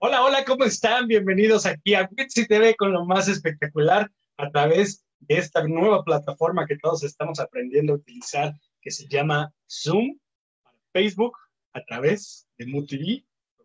Hola, hola, ¿cómo están? Bienvenidos aquí a Witsi TV con lo más espectacular a través de esta nueva plataforma que todos estamos aprendiendo a utilizar, que se llama Zoom, Facebook, a través de MUTV,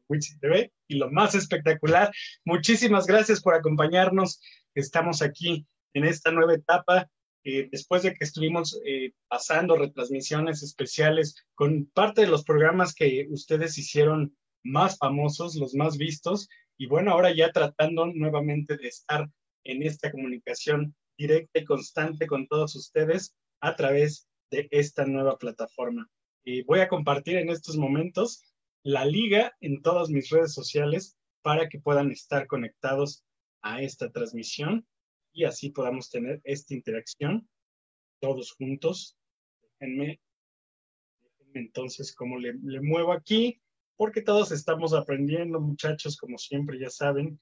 Witsi TV, y lo más espectacular. Muchísimas gracias por acompañarnos. Estamos aquí en esta nueva etapa. Después de que estuvimos eh, pasando retransmisiones especiales con parte de los programas que ustedes hicieron más famosos, los más vistos, y bueno, ahora ya tratando nuevamente de estar en esta comunicación directa y constante con todos ustedes a través de esta nueva plataforma. Y voy a compartir en estos momentos la liga en todas mis redes sociales para que puedan estar conectados a esta transmisión y así podamos tener esta interacción todos juntos. Déjenme, entonces cómo le muevo aquí porque todos estamos aprendiendo, muchachos, como siempre ya saben,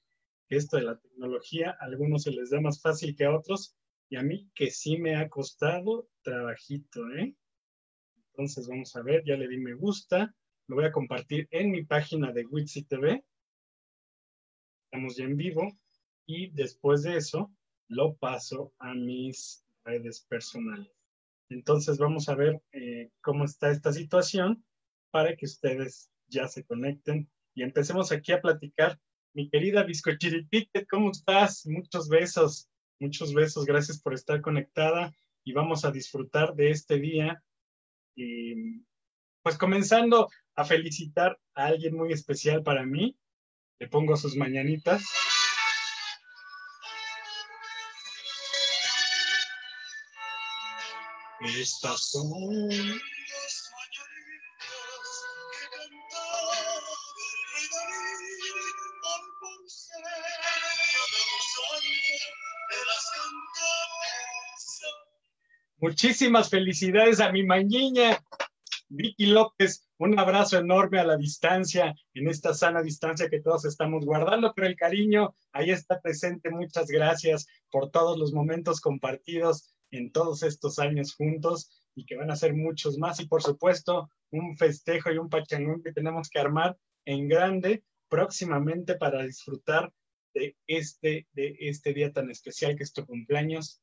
esto de la tecnología a algunos se les da más fácil que a otros y a mí que sí me ha costado trabajito, ¿eh? Entonces vamos a ver, ya le di me gusta, lo voy a compartir en mi página de Witsi TV. Estamos ya en vivo y después de eso lo paso a mis redes personales. Entonces vamos a ver eh, cómo está esta situación para que ustedes ya se conecten y empecemos aquí a platicar. Mi querida Bizcochiripique, ¿cómo estás? Muchos besos, muchos besos. Gracias por estar conectada y vamos a disfrutar de este día. Y pues comenzando a felicitar a alguien muy especial para mí. Le pongo sus mañanitas. Estas son Muchísimas felicidades a mi mañiña, Vicky López. Un abrazo enorme a la distancia, en esta sana distancia que todos estamos guardando, pero el cariño ahí está presente. Muchas gracias por todos los momentos compartidos en todos estos años juntos y que van a ser muchos más. Y por supuesto, un festejo y un pachangón que tenemos que armar en grande próximamente para disfrutar de este, de este día tan especial que es tu cumpleaños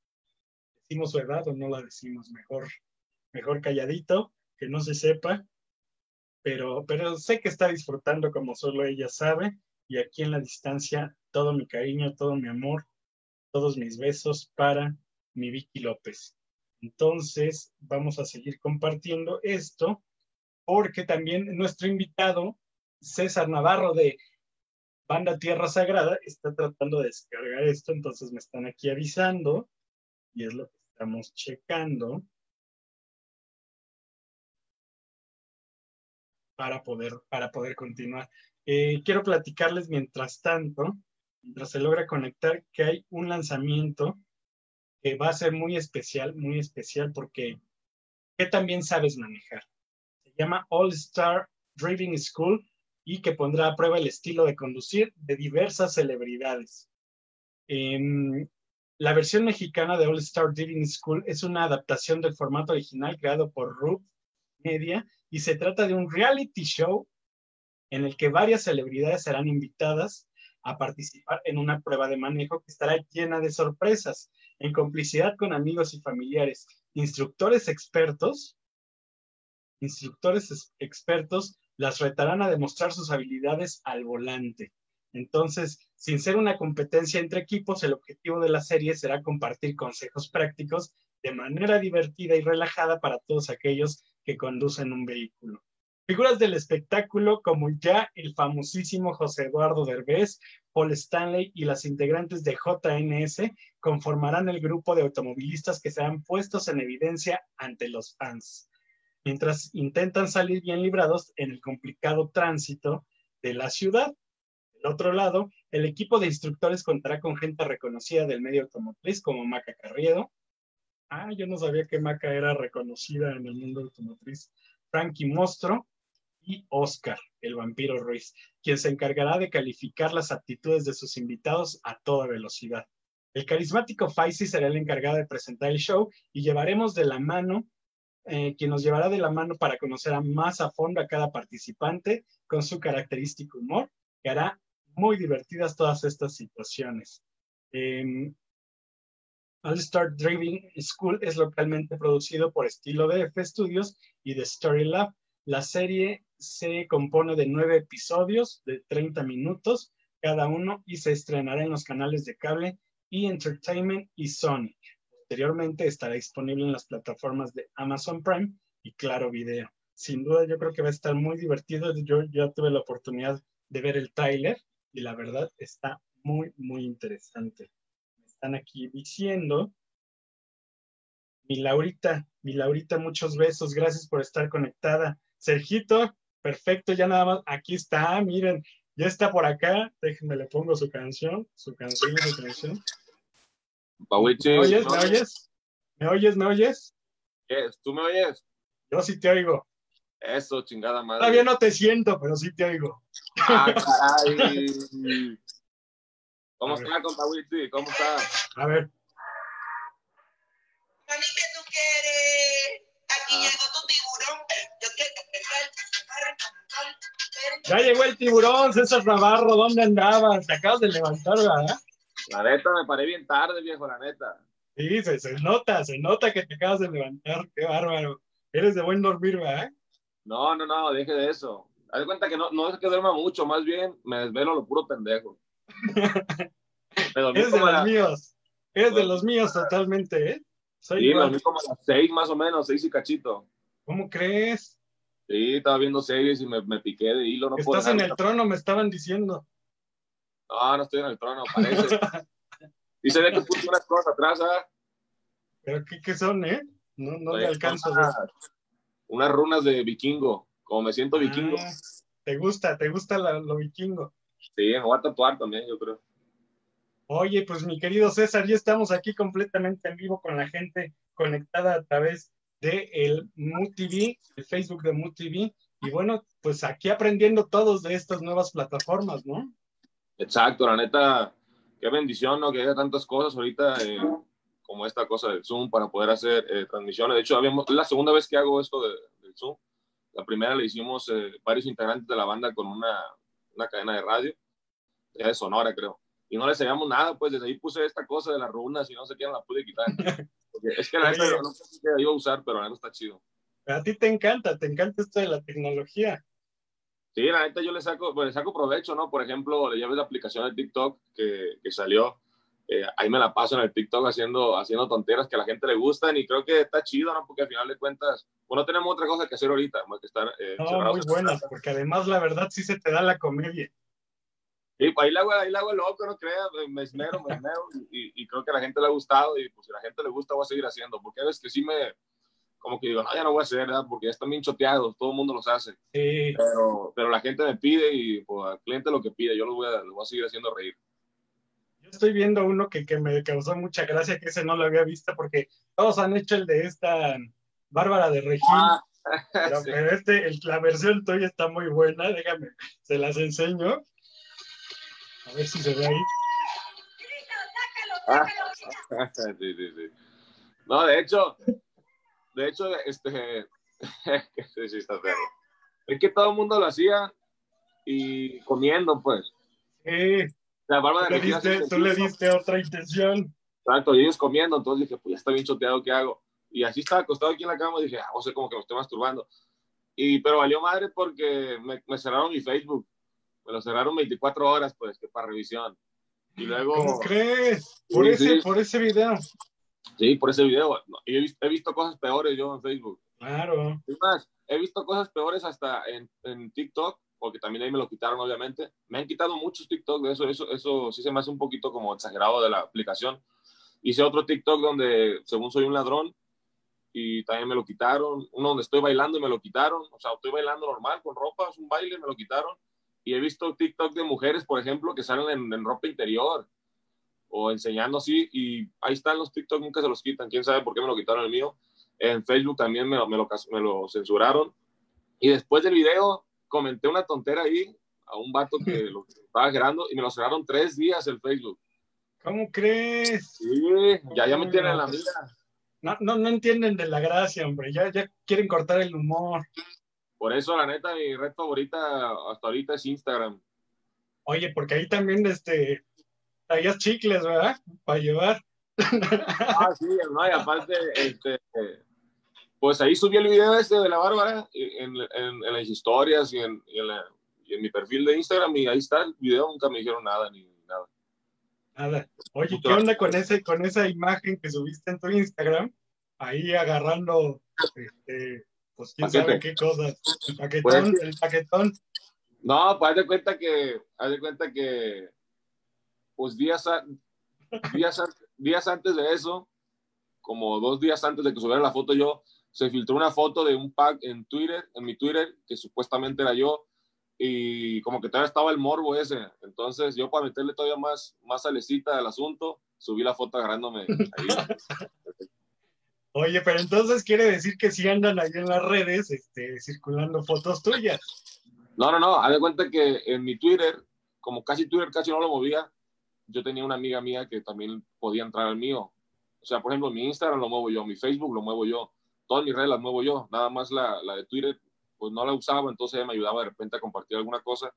decimos verdad o no la decimos, mejor, mejor calladito, que no se sepa, pero, pero sé que está disfrutando como solo ella sabe, y aquí en la distancia, todo mi cariño, todo mi amor, todos mis besos para mi Vicky López. Entonces, vamos a seguir compartiendo esto, porque también nuestro invitado, César Navarro de Banda Tierra Sagrada, está tratando de descargar esto, entonces me están aquí avisando, y es lo que Estamos checando para poder, para poder continuar. Eh, quiero platicarles mientras tanto, mientras se logra conectar, que hay un lanzamiento que va a ser muy especial, muy especial porque que también sabes manejar. Se llama All Star Driving School y que pondrá a prueba el estilo de conducir de diversas celebridades. Em, la versión mexicana de All Star Driving School es una adaptación del formato original creado por Rube Media y se trata de un reality show en el que varias celebridades serán invitadas a participar en una prueba de manejo que estará llena de sorpresas, en complicidad con amigos y familiares, instructores expertos, instructores expertos las retarán a demostrar sus habilidades al volante. Entonces, sin ser una competencia entre equipos, el objetivo de la serie será compartir consejos prácticos de manera divertida y relajada para todos aquellos que conducen un vehículo. Figuras del espectáculo como ya el famosísimo José Eduardo Derbez, Paul Stanley y las integrantes de JNS conformarán el grupo de automovilistas que serán puestos en evidencia ante los fans, mientras intentan salir bien librados en el complicado tránsito de la ciudad. Del otro lado, el equipo de instructores contará con gente reconocida del medio automotriz como Maca Carriedo. Ah, yo no sabía que Maca era reconocida en el mundo automotriz. Frankie Mostro y Oscar, el vampiro Ruiz, quien se encargará de calificar las aptitudes de sus invitados a toda velocidad. El carismático Faisy será el encargado de presentar el show y llevaremos de la mano, eh, quien nos llevará de la mano para conocer a más a fondo a cada participante con su característico humor, que hará muy divertidas todas estas situaciones. Eh, All Star Driving School es localmente producido por Estilo DF Studios y The Story Lab. La serie se compone de nueve episodios de 30 minutos cada uno y se estrenará en los canales de cable y Entertainment y Sony. Posteriormente estará disponible en las plataformas de Amazon Prime y Claro Video. Sin duda yo creo que va a estar muy divertido. Yo ya tuve la oportunidad de ver el tráiler y la verdad está muy, muy interesante. Me están aquí diciendo. Mi Laurita, mi Laurita, muchos besos. Gracias por estar conectada. Sergito, perfecto, ya nada más. Aquí está, miren, ya está por acá. Déjenme, le pongo su canción, su canción, su canción. ¿Me oyes? ¿Me oyes? ¿Me oyes? ¿Me oyes? ¿Tú me oyes? Yo sí te oigo. Eso, chingada madre. Todavía no te siento, pero sí te oigo. Ah, caray. ¿Cómo está, compa Witty? ¿Cómo está? A ver. Mami, ¿qué tú quieres? Aquí llegó tu tiburón. Yo quiero que Ya llegó el tiburón, César Navarro. ¿Dónde andabas? Te acabas de levantar, ¿verdad? La neta, me paré bien tarde, viejo, la neta. Sí, se, se nota, se nota que te acabas de levantar. Qué bárbaro. Eres de buen dormir, ¿verdad? No, no, no, deje de eso. Haz de cuenta que no, no es que duerma mucho, más bien me desvelo lo puro pendejo. Me dormí Eres de los míos. Eres de los míos totalmente, ¿eh? Soy Sí, me igual. dormí como a las seis más o menos, seis y cachito. ¿Cómo crees? Sí, estaba viendo series y me, me piqué de hilo. No Estás en el trono, me estaban diciendo. No, no estoy en el trono, parece. Y se ve que puse unas cosas atrás, ¿ah? ¿Pero qué, qué son, eh? No, no Oye, le alcanzo. a ver. Unas, unas runas de vikingo. Como me siento vikingo. Ah, te gusta, te gusta la- lo vikingo. Sí, me voy a tatuar también, yo creo. Oye, pues mi querido César, ya estamos aquí completamente en vivo con la gente conectada a través de el MUTV, el Facebook de MUTV. Y bueno, pues aquí aprendiendo todos de estas nuevas plataformas, ¿no? Exacto, la neta, qué bendición, ¿no? Que haya tantas cosas ahorita eh, como esta cosa del Zoom para poder hacer eh, transmisiones. De hecho, habíamos, es la segunda vez que hago esto de- del Zoom. La primera le hicimos eh, varios integrantes de la banda con una, una cadena de radio, ya de Sonora, creo. Y no le sabíamos nada, pues desde ahí puse esta cosa de las runas y no sé qué, no la pude quitar. Porque es que la neta, no sé si la iba a usar, pero la neta está chido. A ti te encanta, te encanta esto de la tecnología. Sí, la neta yo le saco, pues, le saco provecho, ¿no? Por ejemplo, ya ves la aplicación de TikTok que, que salió. Eh, ahí me la paso en el TikTok haciendo, haciendo tonteras que a la gente le gustan y creo que está chido, ¿no? Porque al final de cuentas, pues no tenemos otra cosa que hacer ahorita, más que estar eh, No, muy buenas, porque además la verdad sí se te da la comedia. Sí, pues ahí la hago, ahí la hago loco, no creas, me- me esmero, me esmero y, y creo que a la gente le ha gustado y pues si a la gente le gusta voy a seguir haciendo, porque a veces que sí me, como que digo, no, ya no voy a hacer, ¿verdad? Porque ya están bien choteados, todo el mundo los hace. Sí, Pero, pero la gente me pide y pues al cliente lo que pide, yo lo voy a, lo voy a seguir haciendo reír. Estoy viendo uno que, que me causó mucha gracia, que ese no lo había visto, porque todos han hecho el de esta Bárbara de Regil. Ah, Pero, sí. pero este, el- la versión tuya está muy buena, déjame, se las enseño. A ver si se ve ahí. Ah, sí, sí, sí. No, de hecho, de hecho, este, sí, sí, está feo. Es que todo el mundo lo hacía y comiendo, pues. Sí, La barba de le, diste, tú le diste otra intención. Exacto, y ellos comiendo, entonces dije, pues ya está bien choteado, ¿qué hago? Y así estaba acostado aquí en la cama, dije, ah, o sea, como que me estoy masturbando. Y, pero valió madre porque me, me cerraron mi Facebook. Me lo cerraron 24 horas, pues, que para revisión. Y luego, ¿Cómo crees? Por, Sí, ese, sí. por ese video. sí, por ese video. he, visto, he visto cosas peores yo en Facebook. Claro. Es más, he visto cosas peores hasta en, en TikTok, porque también ahí me lo quitaron, obviamente. Me han quitado muchos TikTok de eso, eso, eso sí se me hace un poquito como exagerado de la aplicación. Hice otro TikTok donde, según soy un ladrón, y también me lo quitaron. Uno donde estoy bailando y me lo quitaron. O sea, estoy bailando normal, con ropa, es un baile, me lo quitaron. Y he visto TikTok de mujeres, por ejemplo, que salen en, en ropa interior o enseñando así, y ahí están los TikTok, nunca se los quitan. Quién sabe por qué me lo quitaron el mío. En Facebook también me, me, lo, me lo censuraron. Y después del video comenté una tontera ahí a un vato que lo estaba gerando y me lo cerraron tres días el Facebook. ¿Cómo crees? Sí, ya, ya me tienen en la mira. No, no, no entienden de la gracia, hombre. Ya, ya quieren cortar el humor. Por eso, la neta, mi red favorita hasta ahorita es Instagram. Oye, porque ahí también este, traías chicles, ¿verdad? Para llevar. Ah, sí, no, y aparte, este, pues ahí subí el video este de la Bárbara en, en, en las historias y en, y en, la- y en mi perfil de Instagram y ahí está el video, nunca me dijeron nada ni nada. Nada. Oye, Mucho ¿qué onda con ese, con esa imagen que subiste en tu Instagram? Ahí agarrando, este, pues quién Paquete. sabe qué cosas. El paquetón, Pues- el paquetón. No, pues haz de cuenta que, haz de cuenta que, pues días, a- días, a- días antes de eso, como dos días antes de que subiera la foto yo, se filtró una foto de un pack en Twitter, en mi Twitter, que supuestamente era yo, y como que todavía estaba el morbo ese. Entonces yo para meterle todavía más, más salecita al asunto, subí la foto agarrándome ahí. Oye, pero entonces quiere decir que sí andan ahí en las redes, este, circulando fotos tuyas. No, no, no, haz de cuenta que en mi Twitter, como casi Twitter casi no lo movía, yo tenía una amiga mía que también podía entrar al mío. O sea, por ejemplo, mi Instagram lo muevo yo, mi Facebook lo muevo yo, todas mis redes las muevo yo, nada más la, la de Twitter, pues no la usaba, entonces ella me ayudaba de repente a compartir alguna cosa.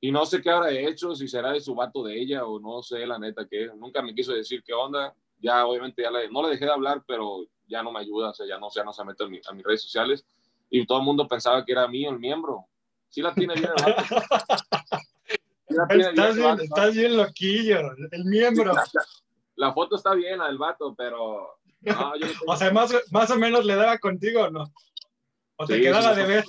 Y no sé qué habrá hecho, si será de su vato de ella o no sé, la neta, que nunca me quiso decir qué onda. Ya, obviamente, ya le- no le dejé de hablar, pero ya no me ayuda, o sea, ya no, ya no se mete a, mi- a mis redes sociales. Y todo el mundo pensaba que era mío el miembro. Sí la tiene bien el vato. Sí la tiene Estás el bien, vato. estás bien loquillo, el miembro. La, la foto está bien, la del vato, pero. No, yo no O sea, más, más o menos le daba contigo o no. O te Sí, quedaba sí, de ver.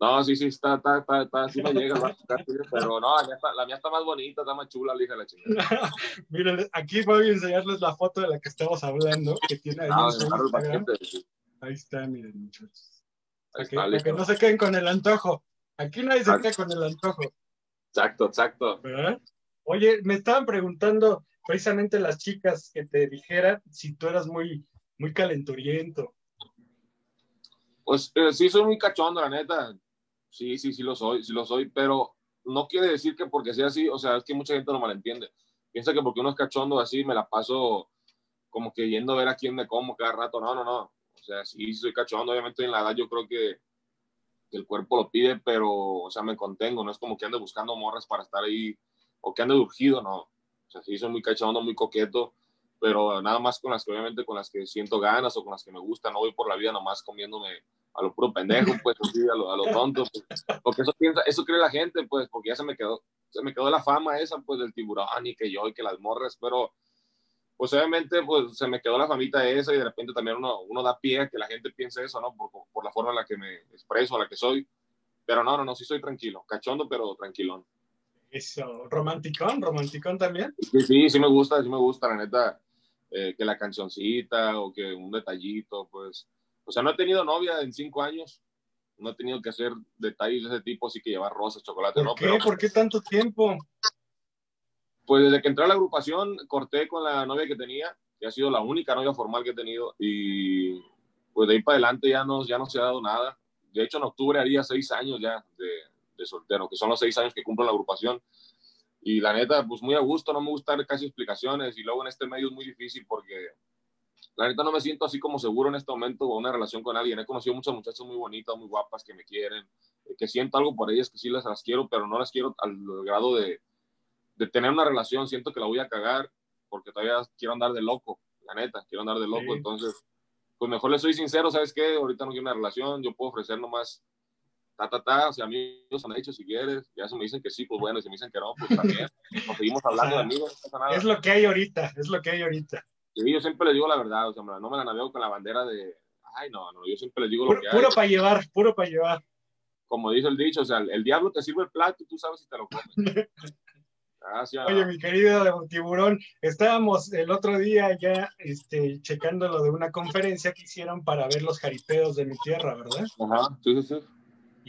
no, sí, sí, está, está, está, está, sí me llega está, pero no, la mía, está, la mía está más bonita, está más chula, la hija de la chingada. Miren, aquí voy a enseñarles la foto de la que estamos hablando, que tiene ahí Ah, agarro el paquete, sí. Ahí está, miren, muchachos. Ahí Para que, para no se queden con el antojo. Aquí nadie se queda con el antojo, Exacto, exacto. ¿verdad? Oye, me estaban preguntando precisamente las chicas que te dijeran si tú eras muy, muy calenturiento. Pues eh, sí, soy muy cachondo, la neta. Sí, sí, sí lo soy, sí lo soy, pero no quiere decir que porque sea así, o sea, es que mucha gente lo malentiende. Piensa que porque uno es cachondo así, me la paso como que yendo a ver a quién me como cada rato. No, no, no. O sea, sí, soy cachondo. Obviamente en la edad yo creo que, que el cuerpo lo pide, pero, o sea, me contengo. No es como que ande buscando morras para estar ahí o que ande urgido, no. O sea, sí, soy muy cachondo, muy coqueto, pero nada más con las que, obviamente, con las que siento ganas o con las que me gustan. No voy por la vida nomás comiéndome a lo puro pendejo, pues, así, a lo, a lo tonto. pues. Porque eso piensa, eso cree la gente, pues, porque ya se me quedó, se me quedó la fama esa, pues, del tiburón y que yo y que las morras, pero, pues, obviamente, pues, se me quedó la famita esa y de repente también uno, uno da pie a que la gente piense eso, ¿no? Por, por la forma en la que me expreso, la que soy. Pero no, no, no, sí soy tranquilo, cachondo, pero tranquilón. Eso, romanticón, romanticón también. Sí, sí, sí me gusta, sí me gusta, la neta, eh, que la cancioncita o que un detallito, pues. O sea, no he tenido novia en cinco años, no he tenido que hacer detalles de ese tipo, así que llevar rosas, chocolate, ¿Por no, qué? pero ¿Por qué tanto tiempo? pues desde que entré a la agrupación corté con la novia que tenía, que ha sido la única novia formal que he tenido, y pues de ahí para adelante ya no, ya no se ha dado nada. De hecho, en octubre haría seis años ya de, de soltero, que son los seis años que cumplo la agrupación. Y la neta, pues muy a gusto, no me gusta dar casi explicaciones, y luego en este medio es muy difícil porque la neta no me siento así como seguro en este momento con una relación con alguien. He conocido muchas muchachas muy bonitas, muy guapas que me quieren, eh, que siento algo por ellas, que sí las, las quiero, pero no las quiero al grado de, de tener una relación. Siento que la voy a cagar porque todavía quiero andar de loco, la neta, quiero andar de loco. Sí. Entonces, pues mejor le soy sincero, ¿sabes qué? Ahorita no quiero una relación, yo puedo ofrecer nomás ta, ta, ta, o sea, amigos han hecho si quieres, ya se me dicen que sí, pues bueno, y si me dicen que no, pues también, nos seguimos hablando de amigos, no pasa nada. Es lo que hay ahorita, es lo que hay ahorita. Sí, yo siempre les digo la verdad, o sea, no me la navego con la bandera de, ay, no, no, yo siempre les digo lo Puro, que hay. puro para llevar, puro para llevar. Como dice el dicho, o sea, el, el diablo te sirve el plato y tú sabes si te lo comes. Ah, sí, Oye, ah, mi querido tiburón, estábamos el otro día ya este, checando lo de una conferencia que hicieron para ver los jaripeos de mi tierra, ¿verdad? Ajá, sí, sí, sí.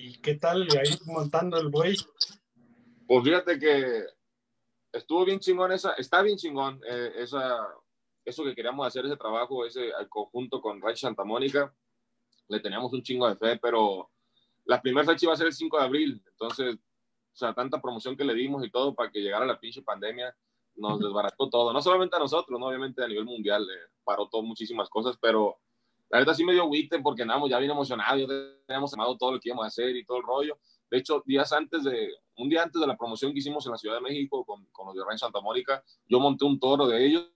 ¿Y qué tal ahí montando el buey? Pues fíjate que estuvo bien chingón esa, está bien chingón eh, esa, eso que queríamos hacer, ese trabajo, ese al conjunto con Rancho Santa Mónica. Le teníamos un chingo de fe, pero la primera fecha iba a ser el 5 de abril. Entonces, o sea, tanta promoción que le dimos y todo para que llegara la pinche pandemia, nos desbarató todo. No solamente a nosotros, ¿no? obviamente a nivel mundial, eh, paró todo muchísimas cosas, pero la verdad sí me dio agüite porque andábamos ya bien emocionados, ya teníamos amado todo lo que íbamos a hacer y todo el rollo. De hecho, días antes de, un día antes de la promoción que hicimos en la Ciudad de México con, con los de Rancho Santa Mónica, yo monté un toro de ellos,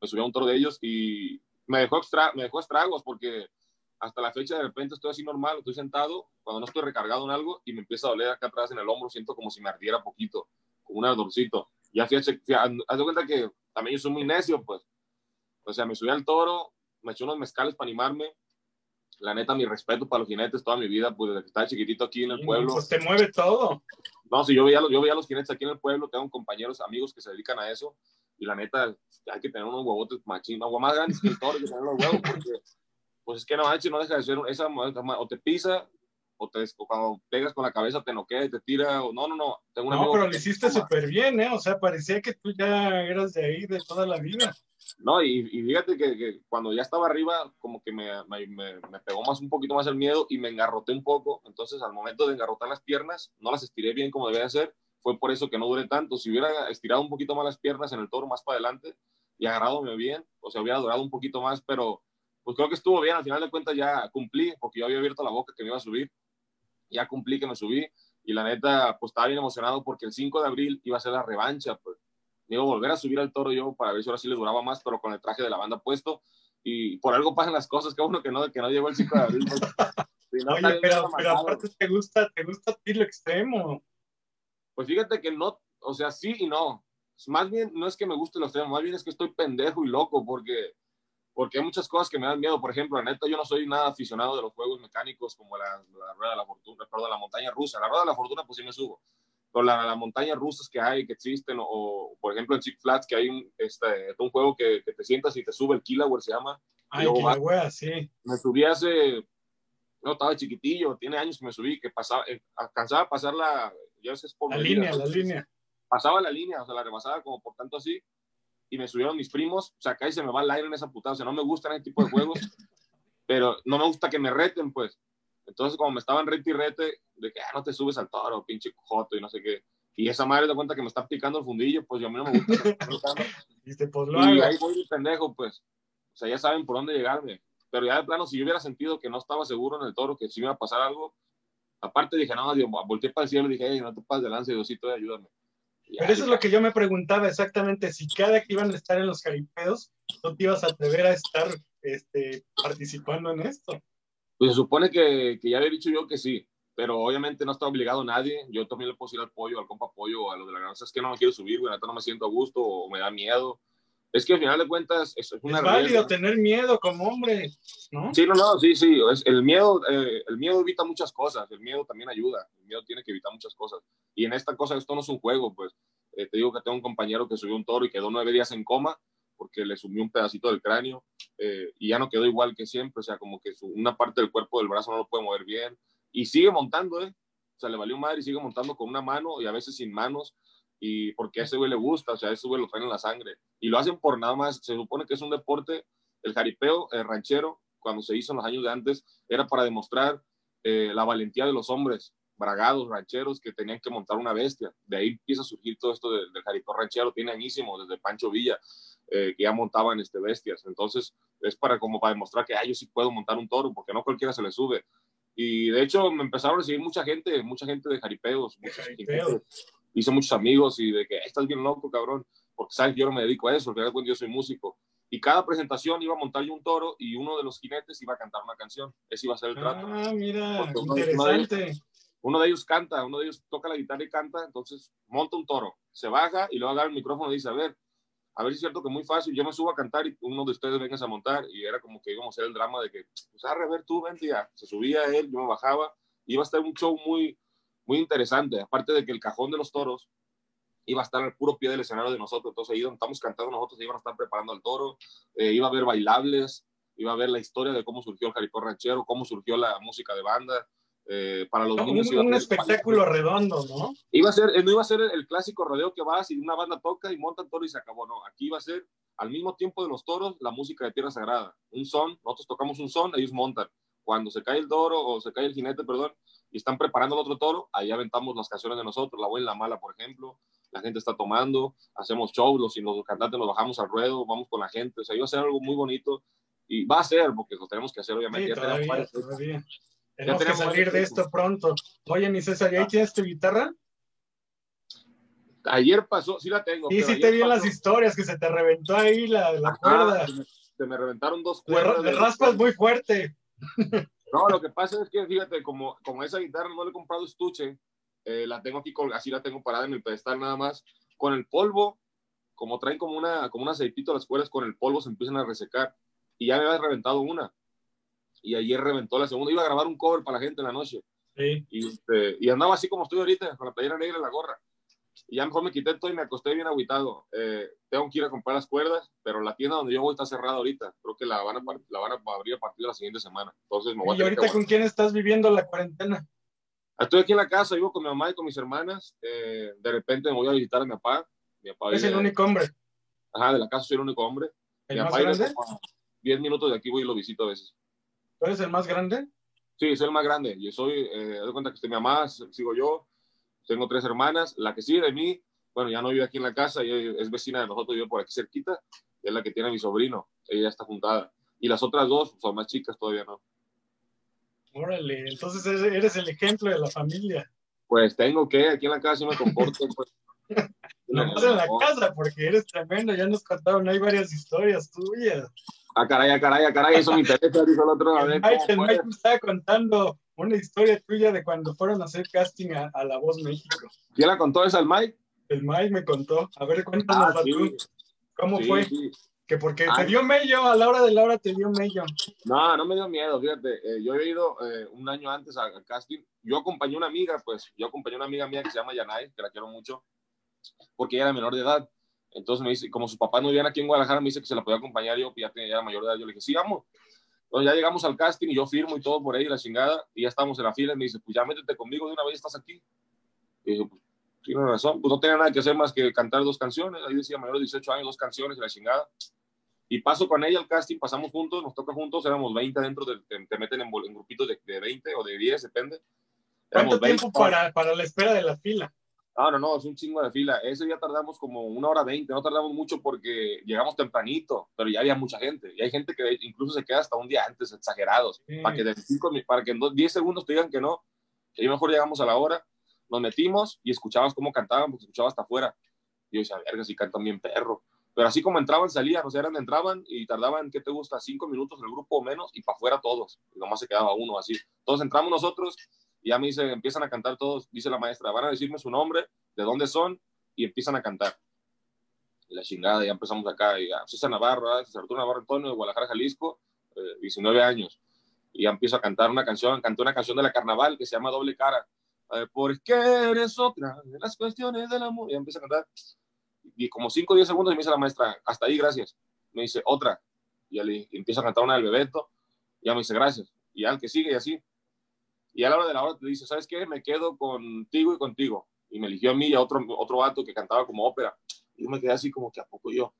me subí a un toro de ellos y me dejó, extra, me dejó estragos porque hasta la fecha de repente estoy así normal, estoy sentado, cuando no estoy recargado en algo y me empieza a doler acá atrás en el hombro, siento como si me ardiera poquito, como un ardorcito. Ya fíjate, haz de cuenta que también yo soy muy necio, pues. O sea, me subí al toro, me eché unos mezcales para animarme. La neta, mi respeto para los jinetes toda mi vida, pues desde que estaba chiquitito aquí en el pueblo. Pues te mueve todo. No, si yo veía, yo veía los jinetes aquí en el pueblo, tengo compañeros, amigos que se dedican a eso, y la neta, hay que tener unos huevotes machinos, agua más grandes que el toro, que tener los huevos, porque pues es que no manches, no deja de ser esa, o te pisa, o, te, o cuando pegas con la cabeza te noquea y te tira, o no, no, no. Tengo un no, pero lo hiciste súper bien, ¿eh? O sea, parecía que tú ya eras de ahí de toda la vida. No, y, y fíjate que, cuando ya estaba arriba, como que me, me, me, pegó más un poquito más el miedo y me engarroté un poco. Entonces, al momento de engarrotar las piernas, no las estiré bien como debía hacer. Fue por eso que no duré tanto. Si hubiera estirado un poquito más las piernas en el toro más para adelante y agarradome bien, o sea, hubiera durado un poquito más, pero pues creo que estuvo bien. Al final de cuentas ya cumplí, porque yo había abierto la boca que me iba a subir. Ya cumplí que me subí. Y la neta, pues estaba bien emocionado porque el 5 de abril iba a ser la revancha. Pues me iba a volver a subir al toro yo para ver si ahora sí le duraba más, pero con el traje de la banda puesto. Y por algo pasan las cosas, que uno que no, que no llegó el 5 de abril. Si no, Oye, pero, pero aparte te gusta, te gusta a ti lo extremo. Pues fíjate que no, o sea, sí y no. Más bien no es que me guste lo extremo, más bien es que estoy pendejo y loco porque porque hay muchas cosas que me dan miedo. Por ejemplo, la neta, yo no soy nada aficionado de los juegos mecánicos como la, la rueda de la fortuna, perdón, la montaña rusa. La rueda de la fortuna, pues sí me subo. Las la montañas rusas que hay, que existen, o, por ejemplo en Six Flats, que hay un, este, un juego que, que, te sientas y te sube el Kilauea, se llama. Ay, Kilauea, sí. Me subí hace, no, estaba chiquitillo, tiene años que me subí, que pasaba, eh, alcanzaba a pasar la, ya por la línea, la línea. Pasaba la línea, o sea, la rebasaba como por tanto así, y me subieron mis primos, o sea, y se me va el aire en esa putada, o sea, no me gustan ese tipo de juegos, pero no me gusta que me reten, pues. Entonces, como me estaban rete y rete, de que ah, no te subes al toro, pinche joto y no sé qué. Y esa madre da cuenta que me está picando el fundillo, pues yo a mí no me gusta. pues, y ahí voy de pendejo, pues. O sea, ya saben por dónde llegarme. Pero ya de plano, si yo hubiera sentido que no estaba seguro en el toro, que si me iba a pasar algo, aparte dije, no, Dios, volteé para el cielo y dije, hey, no te pases de lance, Diosito, ayúdame. Pero eso es lo que yo me preguntaba exactamente, si cada que iban a estar en los jaripeos, tú te ibas a atrever a estar este, participando en esto. Pues se supone que, que, ya había dicho yo que sí, pero obviamente no está obligado nadie. Yo también le puedo ir al pollo, al compa pollo, a lo de la granja. Es que no me quiero subir, güey, no me siento a gusto o me da miedo. Es que al final de cuentas es, es una es válido tener miedo como hombre, ¿no? Sí, no, no, sí, sí. Es, el, miedo, eh, el miedo evita muchas cosas. El miedo también ayuda. El miedo tiene que evitar muchas cosas. Y en esta cosa, esto no es un juego, pues. Eh, te digo que tengo un compañero que subió un toro y quedó nueve días en coma porque le sumió un pedacito del cráneo eh, y ya no quedó igual que siempre. O sea, como que su, una parte del cuerpo del brazo no lo puede mover bien. Y sigue montando, ¿eh? O sea, le valió madre y sigue montando con una mano y a veces sin manos y porque a ese güey le gusta, o sea, a ese güey lo traen en la sangre. Y lo hacen por nada más, se supone que es un deporte, el jaripeo el ranchero, cuando se hizo en los años de antes, era para demostrar eh, la valentía de los hombres, bragados, rancheros, que tenían que montar una bestia. De ahí empieza a surgir todo esto del, del jaripeo ranchero, tiene añísimo, desde Pancho Villa, eh, que ya montaban este, bestias. Entonces, es para como para demostrar que, ah, yo sí puedo montar un toro, porque no cualquiera se le sube. Y de hecho me empezaron a recibir mucha gente, mucha gente de jaripeos, gente, hice muchos amigos y de que estás bien loco, cabrón, porque sabes que yo no me dedico a eso, porque yo soy músico. Y cada presentación iba a montar yo un toro y uno de los jinetes iba a cantar una canción. Ese iba a ser el trato. Ah, mira, interesante. Uno de, ellos, canta, uno de ellos toca la guitarra y canta, entonces monta un toro, se baja y luego agarra el micrófono y dice, a ver, a ver si es cierto que muy fácil, yo me subo a cantar y uno de ustedes venga a montar y era como que íbamos a hacer el drama de que, pues, a ver, tú, vente ya. Se subía él, yo me bajaba, iba a estar un show muy, muy interesante, aparte de que el cajón de los toros iba a estar al puro pie del escenario de nosotros, entonces ahí donde estamos cantando nosotros iban a estar preparando al toro, eh, iba a haber bailables, iba a ver la historia de cómo surgió el jaripeo ranchero, cómo surgió la música de banda, eh, para los niños. Un, un espectáculo redondo, ¿no? Iba a ser, no iba a ser el, clásico rodeo que vas y una banda toca y monta el toro y se acabó, no, aquí iba a ser al mismo tiempo de los toros la música de Tierra Sagrada, un son, nosotros tocamos un son, ellos montan, cuando se cae el toro o se cae el jinete, perdón, y están preparando el otro toro, ahí aventamos las canciones de nosotros, La Buena y la Mala, por ejemplo, la gente está tomando, hacemos shows, los, los cantantes nos bajamos al ruedo, vamos con la gente, o sea, iba a ser algo muy bonito y va a ser, porque lo tenemos que hacer, obviamente. Sí, todavía, todavía. Tenemos que tenemos salir de esto pronto. Oye, mi César, ¿y ahí tienes tu guitarra? Ayer pasó, sí la tengo. Pero sí te vi en las historias que se te reventó ahí la, la Ajá, cuerda. se me- Se me reventaron dos cuerdas. le de- raspas muy fuerte. No, lo que pasa es que, fíjate, como, como esa guitarra no le he comprado estuche, eh, la tengo aquí, colga- así la tengo parada en el pedestal nada más, con el polvo, como traen como, una, como un aceitito las cuerdas, con el polvo se empiezan a resecar. Y ya me había reventado una. Y ayer reventó la segunda. Iba a grabar un cover para la gente en la noche. Sí. Y, este, y andaba así como estoy ahorita, con la playera negra y la gorra. Y ya mejor me quité todo y me acosté bien agüitado. Eh, tengo que ir a comprar las cuerdas, pero la tienda donde yo voy está cerrada ahorita. Creo que la van a, la van a abrir a partir de la siguiente semana. Entonces me voy a ¿Y que ahorita con quién estás viviendo la cuarentena? Estoy aquí en la casa, vivo con mi mamá y con mis hermanas. Eh, de repente me voy a visitar a mi papá. Mi papá Es vive- el único hombre. Ajá, de la casa soy el único hombre. ¿El mi papá vive grande? como a 10 minutos de aquí, voy y lo visito a veces. ¿Tú eres el más grande? Sí, soy el más grande. Yo soy, eh, doy cuenta que estoy mi mamá, sigo yo. Tengo tres hermanas. La que sigue de mí, bueno, ya no vive aquí en la casa, ella es vecina de nosotros, vive por aquí cerquita. Es la que tiene a mi sobrino. Ella está juntada. Y las otras dos son más chicas, todavía no. Órale, entonces eres- el ejemplo de la familia. Pues tengo que, aquí en la casa sí me comporto. Pues. Nomás en la casa, porque eres tremendo. Ya nos contaron, hay varias historias tuyas. Ah, caray, ah, caray, ah, caray, eso me interesa, dijo el otro. A El ver, Mike, ¿cómo el? Mike me estaba contando una historia tuya de cuando fueron a hacer casting a, a La Voz México. ¿Quién la contó esa al Mike? El Mike me contó. A ver, cuéntanos Ah, sí, tú. ¿Cómo sí, fue? sí. Que porque Ah. te dio mello, a la hora de la hora te dio mello. No, no me dio miedo, fíjate. eh, yo he ido eh, un año antes al al casting. Yo acompañé a una amiga, pues, yo acompañé a una amiga mía que se llama Yanay, que la quiero mucho, porque ella era menor de edad. Entonces me dice, como sus papás no vivían aquí en Guadalajara, me dice que se la podía acompañar yo, que ya, tenía, ya era mayor de edad. Yo le dije, sí, vamos. Entonces ya llegamos al casting y yo firmo y todo por ahí, la chingada, y ya estamos en la fila. Y me dice, pues ya métete conmigo de una vez, estás aquí. Y dije, pues, tiene razón, pues no tenía nada que hacer más que cantar dos canciones. Ahí decía, mayor de 18 años, dos canciones y la chingada. Y paso con ella al casting, pasamos juntos, nos toca juntos, éramos 20 dentro, de, te, te meten en, en grupitos de, de 20 o de 10, depende. ¿Cuánto Éramos 20, tiempo para, para la espera de la fila? No, no, no, es un chingo de fila. Ese día tardamos como una hora veinte, no tardamos mucho porque llegamos tempranito, pero ya había mucha gente. Y hay gente que incluso se queda hasta un día antes, exagerados, Sí. para que, de cinco para que en dos- 10 segundos te digan que no. Que ahí mejor llegamos a la hora, nos metimos y escuchabas cómo cantaban, porque escuchabas hasta afuera. Y yo decía, verga, si cantan bien perro. Pero así como entraban, salían, o sea, eran, entraban y tardaban, ¿qué te gusta? Cinco minutos el grupo o menos y para afuera todos. Y nomás se quedaba uno así. Entonces entramos nosotros y ya me dice, empiezan a cantar todos, dice la maestra, van a decirme su nombre, de dónde son y empiezan a cantar. Y la chingada, ya empezamos acá, y ya, César Navarro, ¿verdad? César Arturo Navarro Antonio de Guadalajara, Jalisco, eh, 19 años. Y ya empiezo a cantar una canción, canté una canción de la carnaval que se llama Doble Cara. Eh, ¿Por qué eres otra de las cuestiones del amor? Y ya a cantar. Y como 5 o 10 segundos me dice la maestra, hasta ahí, gracias. Me dice, otra. Y ya le y a cantar una del Bebeto. Y ya me dice, gracias. Y ya el que sigue y así. Y a la hora de la hora te dice, ¿sabes qué? Me quedo contigo y contigo. Y me eligió a mí y a otro, otro vato que cantaba como ópera. Y yo me quedé así como que a poco yo.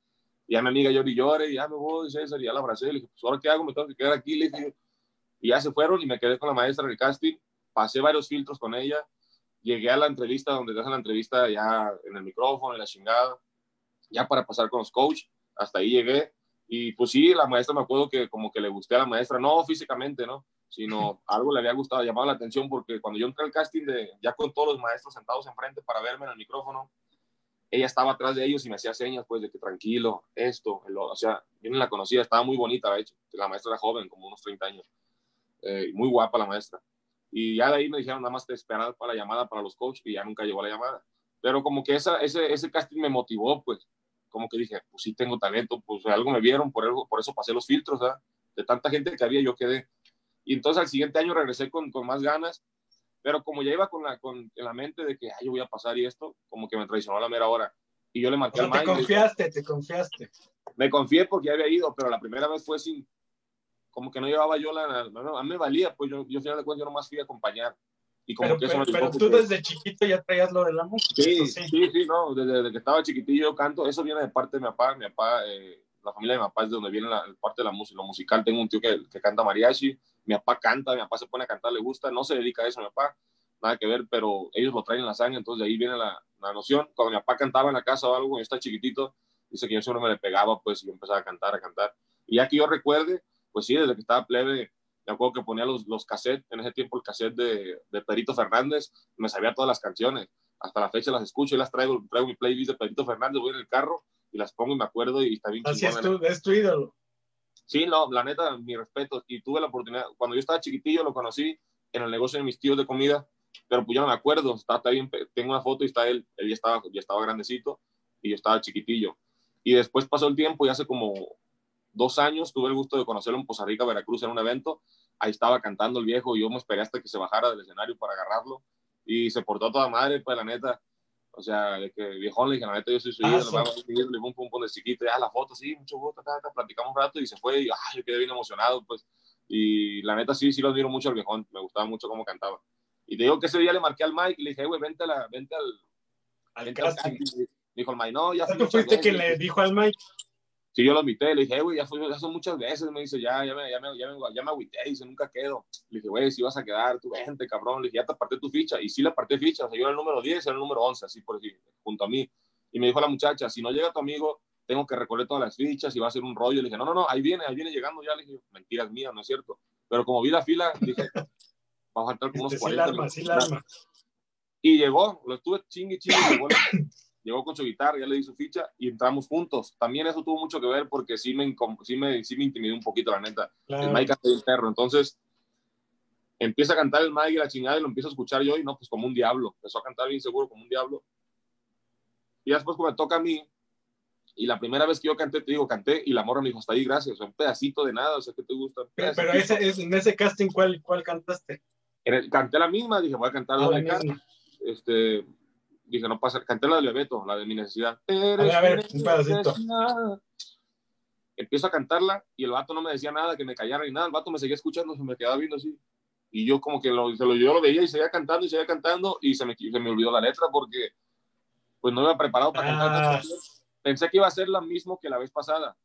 Y ya mi amiga lloré y lloré, y ya me voy, César, y ya la abracé. Le dije, pues ahora qué hago, me tengo que quedar aquí. Le dije, y ya se fueron y me quedé con la maestra en el casting. Pasé varios filtros con ella. Llegué a la entrevista donde te hacen la entrevista ya en el micrófono, en la chingada, ya para pasar con los coach. Hasta ahí llegué. Y pues sí, la maestra me acuerdo que como que le gusté a la maestra, no físicamente, ¿no? Sino algo le había gustado, llamado la atención porque cuando yo entré al casting de, ya con todos los maestros sentados enfrente para verme en el micrófono, ella estaba atrás de ellos y me hacía señas, pues, de que tranquilo, esto, o sea, yo no la conocía, estaba muy bonita, de hecho, la maestra era joven, como unos 30 años, eh, muy guapa la maestra. Y ya de ahí me dijeron, nada más te esperar para la llamada para los coaches, y ya nunca llegó la llamada. Pero como que esa, ese, ese casting me motivó, pues, como que dije, pues sí tengo talento, pues algo me vieron, por, algo, por eso pasé los filtros, ¿verdad? De tanta gente que había, yo quedé. Y entonces al siguiente año regresé con, con más ganas, pero como ya iba con la, con, en la mente de que, ay, yo voy a pasar y esto, como que me traicionó a la mera hora. Y yo le O marqué sea, al te confiaste, te confiaste. me confié porque ya había ido, pero la primera vez fue sin, como que no llevaba yo la, no, a mí me valía, pues yo, yo al final de cuentas yo nomás fui a acompañar. Y como Pero, que eso pero, me pero tú desde chiquito ya traías lo de la música. Sí, sí, sí, no, desde, desde que estaba chiquitillo yo canto, eso viene de parte de mi papá, mi papá, eh, la familia de mi papá es de donde viene la parte de la música, lo musical, tengo un tío que, que canta mariachi, mi papá canta, mi papá se pone a cantar, le gusta, no se dedica a eso mi papá, nada que ver, pero ellos lo traen en la sangre, entonces de ahí viene la, la noción, cuando mi papá cantaba en la casa o algo, yo estaba chiquitito, dice que yo siempre me le pegaba, pues, y yo empezaba a cantar, a cantar, y ya que yo recuerde, pues sí, desde que estaba plebe, Me acuerdo que ponía los, los cassettes, en ese tiempo el cassette de, de Perito Fernández, me sabía todas las canciones. Hasta la fecha las escucho y las traigo, traigo mi playlist de Perito Fernández, voy en el carro y las pongo y me acuerdo y está bien Así es tu, es tu ídolo. Sí, no, la neta, mi respeto. Y tuve la oportunidad, cuando yo estaba chiquitillo, lo conocí en el negocio de mis tíos de comida, pero pues ya no me acuerdo. Está, está bien, tengo una foto y está él, él ya estaba, ya estaba grandecito y yo estaba chiquitillo. Y después pasó el tiempo y hace como dos años tuve el gusto de conocerlo en Poza Rica, Veracruz, en un evento. Ahí estaba cantando el viejo y yo me esperé hasta que se bajara del escenario para agarrarlo. Y se portó toda madre, pues la neta. O sea, de que viejón le dije, la neta, yo soy su Ah, ídolo, sí. vamos a seguirle, pum, pum, pum, de chiquito, ya la foto, sí, mucho gusto, ta, ta, platicamos un rato y se fue y ah, yo quedé bien emocionado, pues. Y la neta, sí, sí lo admiro mucho al viejón, me gustaba mucho cómo cantaba. Y te digo que ese día le marqué al Mike y le dije, "Eh, güey, vente, a la, vente al, Al casting. dijo el Mike, no, ya Tú fuiste quien veces". le dijo al Mike. Sí, yo lo invité, le dije, "Eh, güey, ya, ya son muchas veces, me dice, ya, ya me, ya me, ya me, ya me agüité, dice, nunca quedo. Le dije, güey, si vas a quedar, tú vente, cabrón, le dije, ya te aparté tu ficha, y sí le aparté ficha, o sea, yo era el número 10, era el número 11, así por decir, junto a mí. Y me dijo la muchacha, si no llega tu amigo, tengo que recorrer todas las fichas y va a ser un rollo. Le dije, no, no, no, ahí viene, ahí viene llegando ya. Le dije, mentiras mías, no es cierto. Pero como vi la fila, dije, va a faltar como unos Este, sí 40 la arma, sí la arma. Y llegó, lo estuve chingue, chingue, llegó, llegó con su guitarra, ya le di su ficha y entramos juntos. También eso tuvo mucho que ver porque sí me, sí me, sí me intimidó un poquito, la neta. El Claro. Mike canta bien perro. Entonces, empieza a cantar el Mike y la chingada y lo empiezo a escuchar yo y no, pues como un diablo. Empezó a cantar bien seguro como un diablo. Y después, cuando me toca a mí, y la primera vez que yo canté, te digo, canté y la morra me dijo, hasta ahí, gracias. Un pedacito de nada, o sea, ¿qué te gusta? Pero, pero ese, es- en ese casting, ¿cuál, cuál cantaste? En el- canté la misma, dije, voy a cantar Ah, la la de. Este, dije, no pasa, canté la de Bebeto, la de mi necesidad. A ver, a ver, un pedacito. Empiezo a cantarla y el vato no me decía nada, que me callara ni nada. El vato me seguía escuchando, se me quedaba viendo así. Y yo como que lo, se lo- yo lo veía y seguía cantando y seguía cantando y se me, se me olvidó la letra porque pues no me había preparado para cantar. Ah. canciones. Pensé que iba a ser la misma que la vez pasada.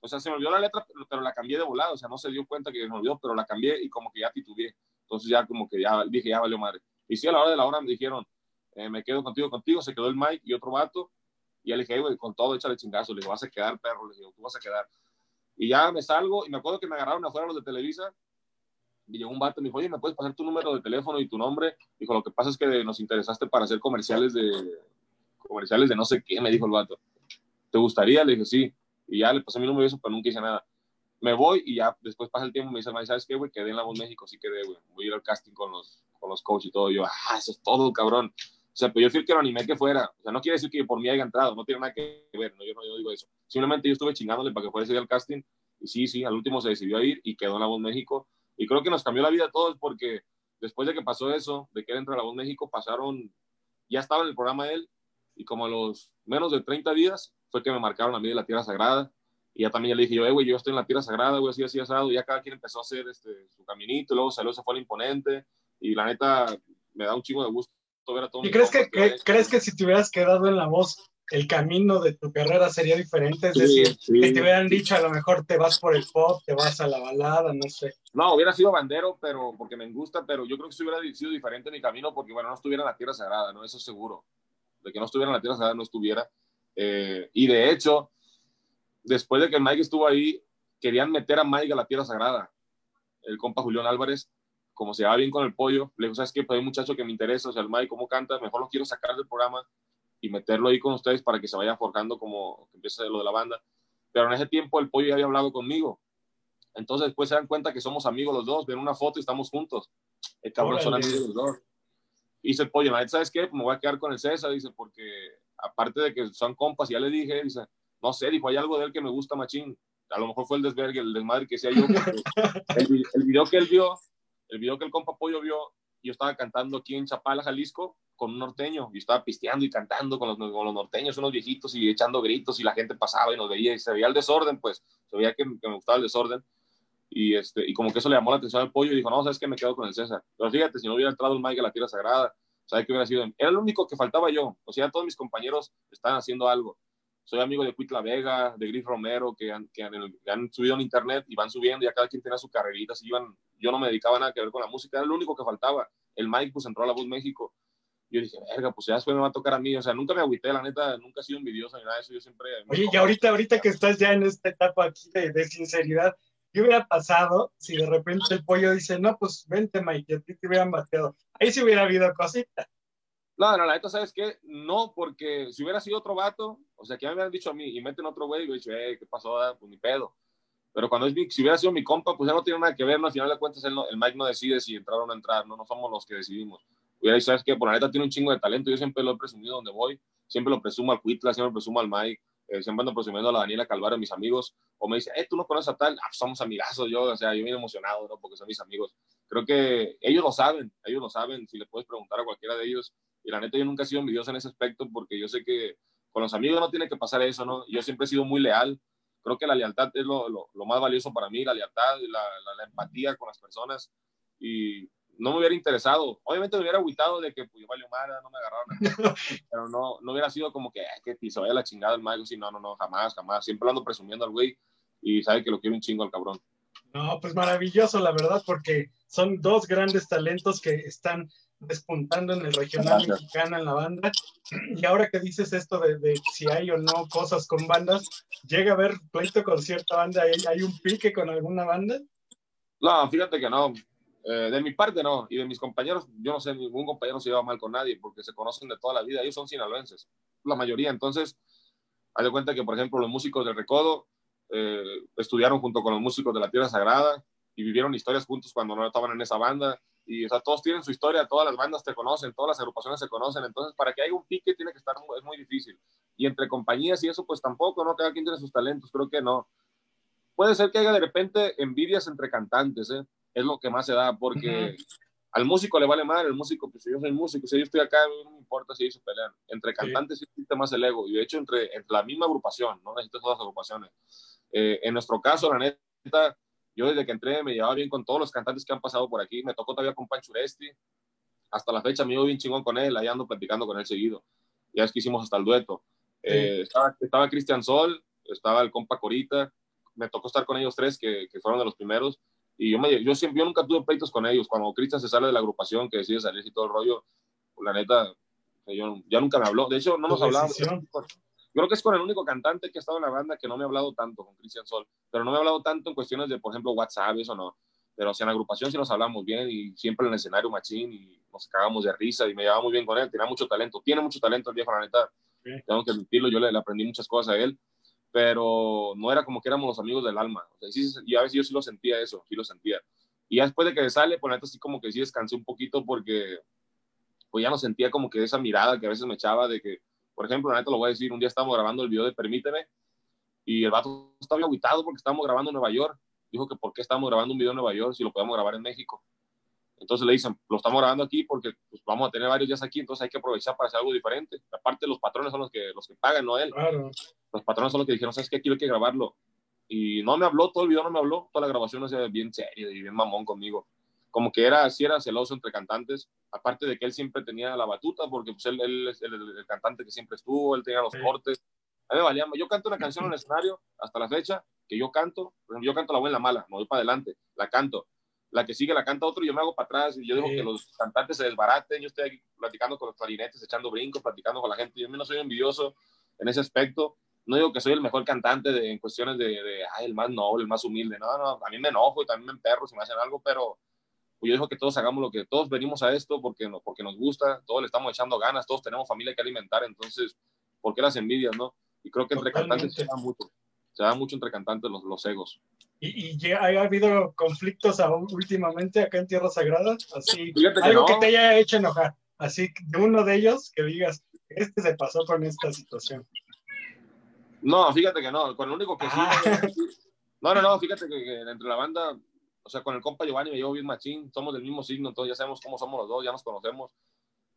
O sea, se me olvidó la letra, pero, pero la cambié de volado. O sea, no se dio cuenta que se me olvidó, pero la cambié y como que ya titubeé. Entonces ya como que ya dije, ya valió madre. Y sí, a la hora de la hora me dijeron, eh, me quedo contigo, contigo. Se quedó el Mike y otro vato. Y ya le dije, "Ey, güey, con todo, échale chingazo. Le dije, vas a quedar, perro. Le dije, tú vas a quedar. Y ya me salgo y me acuerdo que me agarraron afuera los de Televisa. Y llegó un vato me dijo, oye, ¿me puedes pasar tu número de teléfono y tu nombre? Dijo, lo que pasa es que nos interesaste para hacer comerciales de comerciales de no sé qué, me dijo el vato. ¿Te gustaría? Le dije, sí. Y ya le pasé mi número y eso, pero nunca hice nada. Me voy y ya después pasa el tiempo me dice, "Mae, ¿sabes qué, güey? Quedé en La Voz México, sí quedé, güey. Voy a ir al casting con los, con los coaches y todo. Yo, ah, eso es todo, cabrón. O sea, pero yo fui el que lo animé que fuera. O sea, no quiere decir que por mí haya entrado, no tiene nada que ver, no, yo no yo digo eso. Simplemente yo estuve chingándole para que fuera ese día al casting. Y sí, sí, al último se decidió ir y quedó en La Voz México. Y creo que nos cambió la vida a todos porque después de que pasó eso, de que él entró a La Voz México, pasaron, ya estaba en el programa él y como a los menos de 30 días fue que me marcaron a mí de la Tierra Sagrada y ya también le dije yo, eh, güey, yo estoy en la Tierra Sagrada, güey, así, así, asado, y ya cada quien empezó a hacer este, su caminito, luego salió, se fue al imponente, y la neta, me da un chingo de gusto ver a todos ¿Y crees que, que- crees que si te hubieras quedado en la voz, el camino de tu carrera sería diferente? Es Sí, decir, sí. que te hubieran dicho, a lo mejor te vas por el pop, te vas a la balada, no sé. No, hubiera sido bandero, pero porque me gusta, pero yo creo que si hubiera sido diferente mi camino, porque bueno, no estuviera en la Tierra Sagrada, ¿no? Eso seguro. De que no estuviera en la Tierra Sagrada, no estuviera. Eh, y de hecho, después de que Mike estuvo ahí, querían meter a Mike a la Tierra Sagrada. El compa Julián Álvarez, como se va bien con el pollo, le dijo, ¿sabes qué? Pues hay un muchacho que me interesa, o sea, el Mike, ¿cómo canta? Mejor lo quiero sacar del programa y meterlo ahí con ustedes para que se vaya forjando como que empiece lo de la banda. Pero en ese tiempo el pollo ya había hablado conmigo. Entonces después se dan cuenta que somos amigos los dos, ven una foto y estamos juntos. El cabrón son amigos los dos. Y dice el pollo, "La neta, ¿sabes qué? Me voy a quedar con el César, dice, porque aparte de que son compas, ya le dije, dice, no sé, dijo, hay algo de él que me gusta machín. A lo mejor fue el desvergue, el desmadre que sea yo, el, el video que él vio, el video que el compa pollo vio, yo estaba cantando aquí en Chapala, Jalisco, con un norteño, y estaba pisteando y cantando con los, con los norteños, unos viejitos, y echando gritos, y la gente pasaba y nos veía, y se veía el desorden, pues, se veía que, que me gustaba el desorden, y, este, y como que eso le llamó la atención al pollo, y dijo, no, sabes que me quedo con el César. Pero fíjate, si no hubiera entrado el Mike a la tierra sagrada, ¿sabes qué hubiera sido? Era el único que faltaba yo, o sea, todos mis compañeros estaban haciendo algo. Soy amigo de Cuitla Vega, de Gris Romero, que han, que, han, que han subido en internet y van subiendo, y ya cada quien tenía su carrerita, así iban, yo no me dedicaba a nada que ver con la música, era el único que faltaba. El Mike pues entró a la Voz México, yo dije, verga, pues ya después me va a tocar a mí, o sea, nunca me agüité, la neta, nunca he sido envidioso ni nada de eso, yo siempre... Oye, y ahorita, ahorita que estás ya en esta etapa aquí de, de sinceridad, ¿Qué hubiera pasado si de repente el pollo dice, no, pues vente, Mike, a ti te hubieran bateado? Ahí sí hubiera habido cosita. No, no, la neta, ¿sabes qué? No, porque si hubiera sido otro vato, o sea, que me hubieran dicho a mí y meten otro güey, yo he dicho, eh, ¿qué pasó? Ah, Pues ni pedo. Pero cuando es mi, si hubiera sido mi compa, pues ya no tiene nada que ver, ¿no? Al final de cuentas, él no- el Mike no decide si entrar o no entrar, no, no somos los que decidimos. Hubiera dicho, ¿sabes qué? Por la neta tiene un chingo de talento, yo siempre lo he presumido donde voy, siempre lo presumo al Cuitla, siempre presumo al Mike, eh, siempre ando presumiendo a la Daniela Calvario, mis amigos, o me dice, eh, tú no conoces a tal, ah, pues somos amigazos, yo, o sea, yo bien emocionado, ¿no? Porque son mis amigos. Creo que ellos lo saben, ellos lo saben, si le puedes preguntar a cualquiera de ellos, y la neta yo nunca he sido envidioso en ese aspecto, porque yo sé que con los amigos no tiene que pasar eso, ¿no? Yo siempre he sido muy leal, creo que la lealtad es lo, lo, lo más valioso para mí, la lealtad, la, la, la, empatía con las personas, y no me hubiera interesado, obviamente me hubiera agüitado de que pues valió mala, no me agarraron, pero no, no hubiera sido como que, "Ay, que se vaya la chingada el mago, sí, no, no, no, jamás, jamás, siempre lo ando presumiendo al güey, y sabe que lo quiero un chingo al cabrón. No, pues maravilloso, la verdad, porque son dos grandes talentos que están despuntando en el regional mexicano en la banda. Y ahora que dices esto de, de si hay o no cosas con bandas, llega a haber pleito con cierta banda, ¿hay, hay un pique con alguna banda? No, fíjate que no. Eh, de mi parte no. Y de mis compañeros, yo no sé, ningún compañero se lleva mal con nadie porque se conocen de toda la vida. Ellos son sinaloenses, la mayoría. Entonces, haz de cuenta que, por ejemplo, los músicos del Recodo eh, estudiaron junto con los músicos de la Tierra Sagrada y vivieron historias juntos cuando no estaban en esa banda. Y, o sea, todos tienen su historia, todas las bandas te conocen, todas las agrupaciones se conocen. Entonces, para que haya un pique tiene que estar, es muy difícil. Y entre compañías y eso, pues tampoco, ¿no? Cada quien tiene sus talentos, creo que no. Puede ser que haya de repente envidias entre cantantes, ¿eh? Es lo que más se da, porque al músico le vale mal, el músico, pues si yo soy músico, si yo estoy acá, no me importa si ellos se pelean. Entre cantantes sí existe más el ego, y de hecho entre, entre la misma agrupación, no necesitas todas las agrupaciones. Eh, en nuestro caso, la neta, yo desde que entré me llevaba bien con todos los cantantes que han pasado por aquí, me tocó todavía con Pancho Uresti, hasta la fecha me llevo bien chingón con él, ahí ando platicando con él seguido. Ya es que hicimos hasta el dueto. Eh, estaba estaba Cristian Sol, estaba el compa Corita, me tocó estar con ellos tres, que, que fueron de los primeros, y yo, me, yo, siempre, yo nunca tuve pleitos con ellos. Cuando Cristian se sale de la agrupación, que decide salirse y todo el rollo, pues, la neta, yo, ya nunca me habló. De hecho, no nos Tu hablábamos. Decisión. Creo que es con el único cantante que ha estado en la banda que no me ha hablado tanto, con Cristian Sol. Pero no me ha hablado tanto en cuestiones de, por ejemplo, WhatsApp, eso no. Pero o sea, en la agrupación sí nos hablamos bien y siempre en el escenario machín y nos cagamos de risa y me llevaba muy bien con él. Tenía mucho talento, tiene mucho talento el viejo, la neta. Sí. Tengo que admitirlo, yo le, le aprendí muchas cosas a él pero no era como que éramos los amigos del alma. O sea, sí, y a veces yo sí lo sentía eso, sí lo sentía. Y ya después de que sale, pues la neta sí como que sí descansé un poquito porque pues ya no sentía como que esa mirada que a veces me echaba de que, por ejemplo, la neta lo voy a decir, un día estábamos grabando el video de Permíteme y el vato estaba bien agüitado porque estábamos grabando en Nueva York. Dijo que por qué estábamos grabando un video en Nueva York si lo podíamos grabar en México. Entonces le dicen, lo estamos grabando aquí porque pues, vamos a tener varios días aquí, entonces hay que aprovechar para hacer algo diferente. Aparte, los patrones son los que, los que pagan, no él Claro. los patrones son los que dijeron, ¿sabes qué? Aquí hay que grabarlo. Y no me habló, todo el video no me habló, toda la grabación era bien serio y bien mamón conmigo. Como que era, sí era celoso entre cantantes, aparte de que él siempre tenía la batuta, porque pues él, él es el, el- el cantante que siempre estuvo, él tenía los cortes. A mí me valía, yo canto una canción en el escenario hasta la fecha, que yo canto, por ejemplo, yo canto la buena y la mala, me voy para adelante, la canto. La que sigue la canta otro y yo me hago para atrás y yo digo Sí. que los cantantes se desbaraten, yo estoy aquí platicando con los clarinetes, echando brincos, platicando con la gente, yo no soy envidioso en ese aspecto, no digo que soy el mejor cantante de, en cuestiones de, de ay, el más noble, el más humilde. No, no, a mí me enojo y también me emperro si me hacen algo, pero pues, yo digo que todos hagamos lo que todos venimos a esto porque, no, porque nos gusta, todos le estamos echando ganas, todos tenemos familia que alimentar, entonces, ¿por qué las envidias, no? Y creo que entre Totalmente. cantantes se da mucho, se da mucho entre cantantes los, los egos. ¿Y, y ha habido conflictos aún últimamente acá en Tierra Sagrada? Así, que algo no. que te haya hecho enojar. Así, de uno de ellos que digas, este se pasó con esta situación. No, fíjate que no, con el único que sí. Ah. No, no, no, fíjate que, que entre la banda, o sea, con el compa Giovanni me llevo bien machín, somos del mismo signo, entonces ya sabemos cómo somos los dos, ya nos conocemos.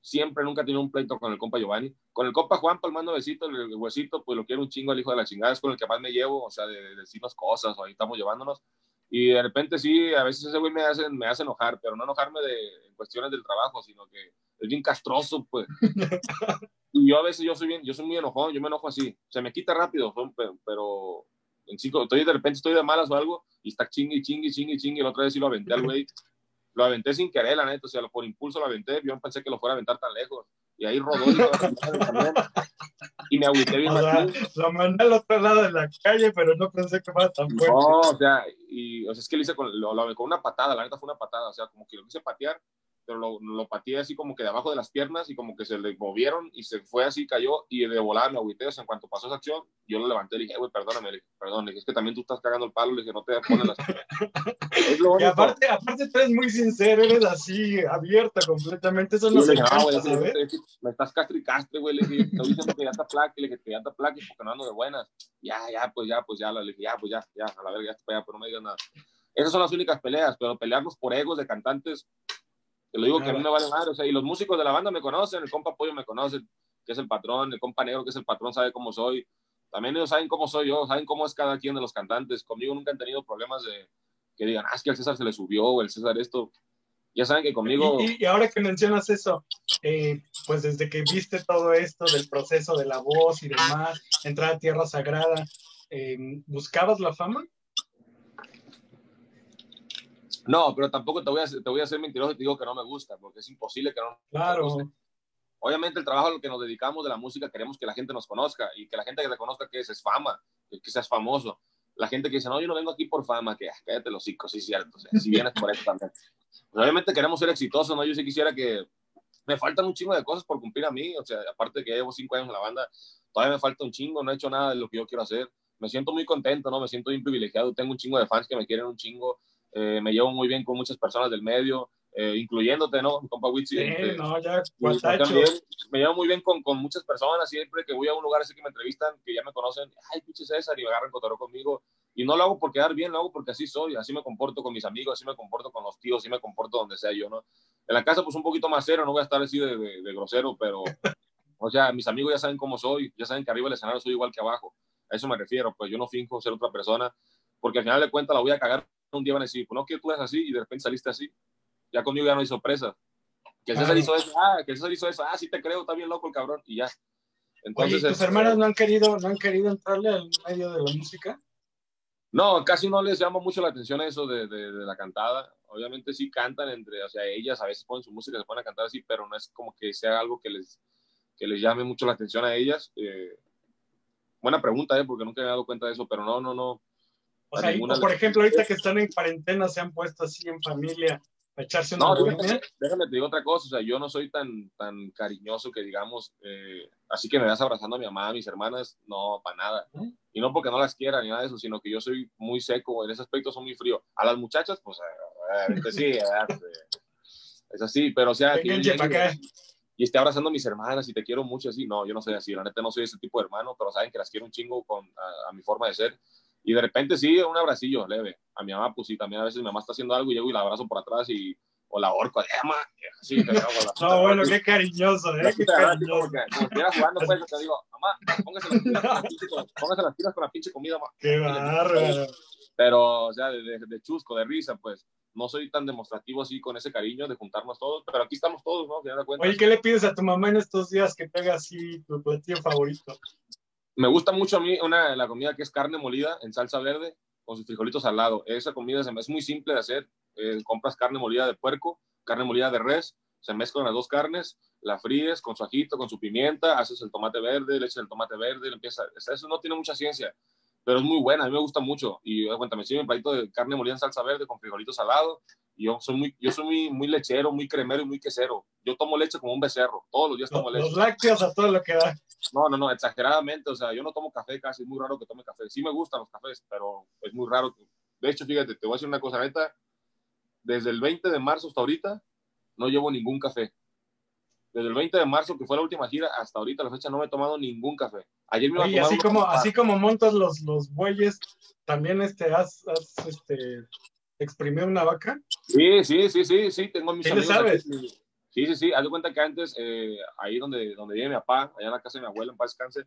Siempre, nunca he tenido un pleito con el compa Giovanni. Con el compa Juan, palmando besito, el, el huesito, pues lo quiero un chingo al hijo de la chingada, es con el que más me llevo, o sea, de, de decirnos cosas, o ahí estamos llevándonos. Y de repente sí, a veces ese güey me hace, me hace enojar, pero no enojarme de en cuestiones del trabajo, sino que es bien castroso, pues. Y yo a veces yo soy bien, yo soy muy enojón, yo me enojo así. Se me quita rápido, pero, pero en cinco, estoy de repente estoy de malas o algo y está chingue, chingue, chingue, chingue. La otra vez sí lo aventé al güey. Lo aventé sin querer, la neta, o sea, por impulso lo aventé. Yo no pensé que lo fuera a aventar tan lejos. Y ahí rodó y, me agüité bien. O sea, lo mandé al otro lado de la calle, pero no pensé que fuera tan fuerte. No, o sea, y, o sea, es que lo hice con, lo, lo- con una patada, la neta fue una patada, o sea, como que lo quise patear, pero lo, lo pateé así como que de abajo de las piernas y como que se le movieron y se fue así, cayó y de volada me agüité, o sea, en cuanto pasó esa acción, yo lo levanté y le dije, "Eh, güey, perdóname, le dije, perdón, le dije, es que también tú estás cagando el palo, le dije, no te pones las... es lo Y aparte, aparte tú eres muy sincero, eres así, abierto completamente, eso dije, encanta, no, güey, es es que me estás castre y castre, güey. Le dije, estoy diciendo que ya está placa, le dije que ya está placa porque no ando de buenas. Ya, ya, pues ya, pues ya, le dije, ya, pues ya, ya, a la verga, ya está para allá, pero no me digas nada. Esas son las únicas peleas, pero pelearnos por egos de cantantes, te lo digo que a mí me vale madre, o sea, y los músicos de la banda me conocen, el compa Pollo me conoce, que es el patrón, el compa Negro, que es el patrón, sabe cómo soy. También ellos saben cómo soy yo, saben cómo es cada quien de los cantantes. Conmigo nunca han tenido problemas de que digan, ah, es que al César se le subió o el César esto. Ya saben que conmigo... Y, y- ahora que mencionas eso, eh, pues desde que viste todo esto del proceso de la voz y demás, entrar a Tierra Sagrada, eh, ¿buscabas la fama? No, pero tampoco te voy, a, te voy a ser mentiroso y te digo que no me gusta, porque es imposible que no. Claro, Obviamente el trabajo a lo que nos dedicamos de la música queremos que la gente nos conozca y que la gente que te conozca que es, es fama, que, que seas famoso. La gente que dice, no, yo no vengo aquí por fama, que ah, cállate los hocico, sí, cierto, o sea, si vienes por eso también. Pues, obviamente queremos ser exitosos, ¿no? Yo sí quisiera que me faltan un chingo de cosas por cumplir a mí, o sea, aparte de que llevo cinco años en la banda, todavía me falta un chingo, no he hecho nada de lo que yo quiero hacer. Me siento muy contento, ¿no? Me siento bien privilegiado, tengo un chingo de fans que me quieren un chingo, eh, me llevo muy bien con muchas personas del medio, eh, incluyéndote, ¿no? Compa Witsi, sí, eh, no, ya, y guatacho. también me llevo muy bien con, con muchas personas, siempre que voy a un lugar así que me entrevistan, que ya me conocen, ay, pinche César, y me agarran cotorreo conmigo, y no lo hago por quedar bien, lo hago porque así soy, así me comporto con mis amigos, así me comporto con los tíos, así me comporto donde sea yo, ¿no? En la casa, pues un poquito más cero, no voy a estar así de, de- de grosero, pero, o sea, mis amigos ya saben cómo soy, ya saben que arriba del escenario soy igual que abajo, a eso me refiero, pues yo no finjo ser otra persona, porque al final de cuentas la voy a cagar, un día van a decir, pues no, que tú eres así, y de repente saliste así, ya conmigo ya no hay sorpresa. Que el César hizo eso, ah, que el César hizo eso, ah, sí te creo, está bien loco el cabrón, y ya. Oye, Entonces, ¿y tus este, hermanas no han querido, no han querido entrarle al medio de la música? No, casi no les llama mucho la atención eso de, de- de la cantada. Obviamente sí cantan entre, o sea, ellas a veces ponen su música, se ponen a cantar así, pero no es como que sea algo que les, que les llame mucho la atención a ellas. Eh, buena pregunta, ¿eh? Porque nunca me he dado cuenta de eso, pero no, no, no. O sea, ninguna por ejemplo, ahorita que están en cuarentena, se han puesto así en familia a echarse una No, déjame, déjame te digo otra cosa, o sea, yo no soy tan, tan cariñoso que digamos, eh, así que me vas abrazando a mi mamá, a mis hermanas, no, para nada. ¿Mm? Y no porque no las quiera ni nada de eso, sino que yo soy muy seco, en ese aspecto soy muy frío. A las muchachas, pues, eh, eh, sí, eh, eh, es así, pero o sea, que yo llegue y esté abrazando a mis hermanas y te quiero mucho así, no, yo no soy así, la neta no soy ese tipo de hermano, pero saben que las quiero un chingo con, a, a mi forma de ser. Y de repente sí, un abracillo leve. A mi mamá, pues sí, también a veces mi mamá está haciendo algo y llego y la abrazo por atrás y, o la ahorco, eh, mamá, sí, te hago la- No, bueno, qué cariñoso, ¿eh? Qué cariñoso. como que, jugando, pues, te digo, mamá, póngase las pilas con la pinche, póngase las pilas con la pinche comida, mamá. Qué bárbaro. Pero, o sea, de, de- de chusco, de risa, pues, no soy tan demostrativo así con ese cariño de juntarnos todos, pero aquí estamos todos, ¿no? Oye, ¿qué le pides a tu mamá en estos días que te haga así tu platillo favorito? Me gusta mucho a mí una, la comida que es carne molida en salsa verde con sus frijolitos al. Esa comida se es muy simple de hacer. Eh, compras carne molida de puerco, carne molida de res, se mezclan las dos carnes, la fríes con su ajito, con su pimienta, haces el tomate verde, le echas el tomate verde, le empieza, eso no tiene mucha ciencia, pero es muy buena, a mí me gusta mucho. Y eh, cuenta, me sirve un platito de carne molida en salsa verde con frijolitos al lado. Y yo soy muy, yo soy muy, muy lechero, muy cremero y muy quesero. Yo tomo leche como un becerro, todos los días tomo Los, leche. los lácteos a todo lo que da. No, no, no, exageradamente. O sea, yo no tomo café casi, es muy raro que tome café. Sí me gustan los cafés, pero es muy raro. que- De hecho, fíjate, te voy a decir una cosa, neta. Desde el 20 de marzo hasta ahorita, no llevo ningún café. Desde el 20 de marzo, que fue la última gira, hasta ahorita, la fecha, no me he tomado ningún café. Ayer me iba Oye, a tomar así como, así como montas los, los bueyes, también este, has, has este, exprimido una vaca. Sí, sí, sí, sí, sí, tengo mis ¿Sí amigos sabes? aquí. Sí, sí, sí, haz de cuenta que antes, eh, ahí donde, donde vive mi papá, allá en la casa de mi abuelo, en paz descanse,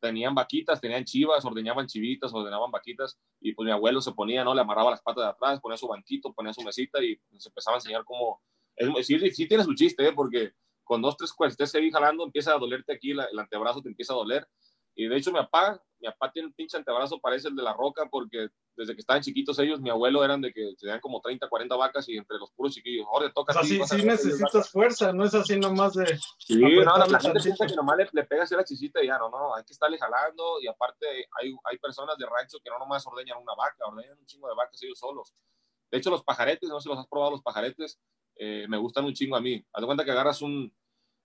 tenían vaquitas, tenían chivas, ordeñaban chivitas, ordenaban vaquitas, y pues mi abuelo se ponía, ¿no? Le amarraba las patas de atrás, ponía su banquito, ponía su mesita y nos empezaba a enseñar cómo... Es, sí, sí tiene su chiste, ¿eh? Porque con dos, tres cuestes seguir jalando, empieza a dolerte aquí, la- el antebrazo te empieza a doler. Y de hecho mi papá, mi papá tiene un pinche antebrazo, parece el de la roca, porque desde que estaban chiquitos ellos, mi abuelo eran de que tenían como 30, 40 vacas y entre los puros chiquillos, ahora toca O sea, sí, sí necesitas fuerza, no es así nomás de... Sí, no, apretarle la gente piensa que nomás le, le pegas la chisita y ya, no, no, hay que estarle jalando y aparte hay, hay personas de rancho que no nomás ordeñan una vaca, ordeñan un chingo de vacas ellos solos. De hecho, los pajaretes, no sé si los has probado los pajaretes, eh, me gustan un chingo a mí. Haz de cuenta que agarras un,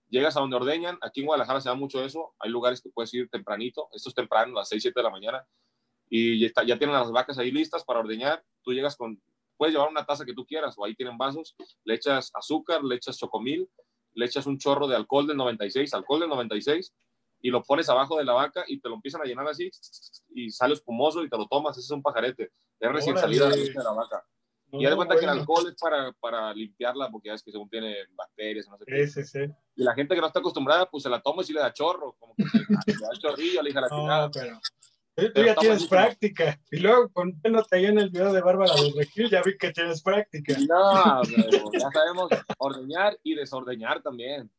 llegas a donde ordeñan, aquí en Guadalajara se da mucho eso, hay lugares que puedes ir tempranito, esto es temprano, a las 6, 7 de la mañana, y ya, está- ya tienen las vacas ahí listas para ordeñar, tú llegas con, puedes llevar una taza que tú quieras, o ahí tienen vasos, le echas azúcar, le echas chocomil, le echas un chorro de alcohol del 96, alcohol del 96, y lo pones abajo de la vaca y te lo empiezan a llenar así, y sale espumoso y te lo tomas, ese es un pajarete, es recién salida de la leche Y haz de No, cuenta que el alcohol es para, para limpiarla, porque ya es que según tiene bacterias, no sé qué. Sí, sí, sí. Y la gente que no está acostumbrada, pues se la toma y sí le da chorro, como que le da chorrillo, le hija la No, chingada. pero... Tú, tú Pero ya tienes práctica. Y luego, poniéndote ahí en el video de Bárbara de ya vi que tienes práctica. No, pero ya sabemos ordeñar y desordeñar también.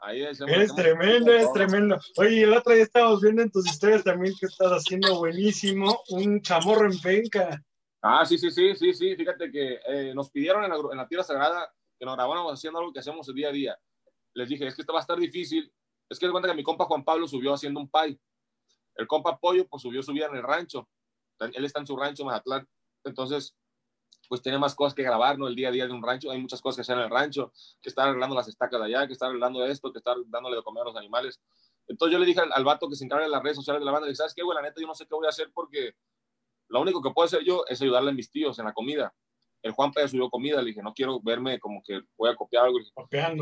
Ahí hacemos tremendo, todo. tremendo. Oye, el otro día estábamos viendo en tus historias también que estás haciendo buenísimo un chamorro en penca. Ah, sí, sí, sí, sí, sí. Fíjate que eh, nos pidieron en la, tierra sagrada que nos grabáramos haciendo algo que hacemos el día a día. Les dije, es que esto va a estar difícil. Es que de cuenta que mi compa Juan Pablo subió haciendo un pay. El compa Pollo, pues subió su vida en el rancho. Él está en su rancho, Mazatlán. Entonces, pues tiene más cosas que grabar, ¿no? El día a día de un rancho. Hay muchas cosas que hacer en el rancho, que estar arreglando las estacas de allá, que estar arreglando esto, que estar dándole de comer a los animales. Entonces yo le dije al, al vato que se encarga de las redes sociales de la banda, le dije, ¿sabes qué, güey? La neta, yo no sé qué voy a hacer porque lo único que puedo hacer yo es ayudarle a mis tíos en la comida. El Juan Pérez subió comida, le dije, no quiero verme como que voy a copiar algo.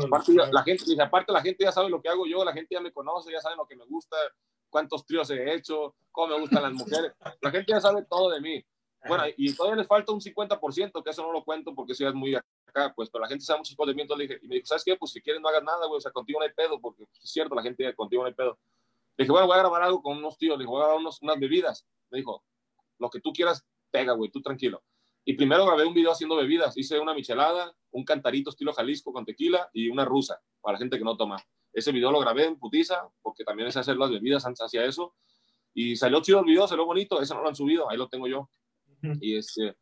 Aparte, ya- la gente, dije, aparte la gente ya sabe lo que hago yo, la gente ya me conoce, ya sabe lo que me gusta, cuántos tríos he hecho, cómo me gustan las mujeres. La gente ya sabe todo de mí. Bueno, y todavía les falta un 50%, que eso no lo cuento porque ya es muy acá, pues, pero la gente sabe muchas cosas de mí, entonces le dije, y me dijo, ¿sabes qué? Pues si quieres no hagas nada, güey, o sea, contigo no hay pedo, porque es cierto, la gente contigo no hay pedo. Le dije, bueno, voy a grabar algo con unos tíos, le dije, voy a grabar unos, unas bebidas. Me dijo, lo que tú quieras, pega, güey, tú tranquilo. Y primero grabé un video haciendo bebidas, hice una michelada, un cantarito estilo Jalisco con tequila y una rusa, para la gente que no toma. Ese video lo grabé en putiza, porque también es hacer las bebidas antes hacia eso. Y salió chido el video, salió bonito, ese no lo han subido, ahí lo tengo yo. Y, este,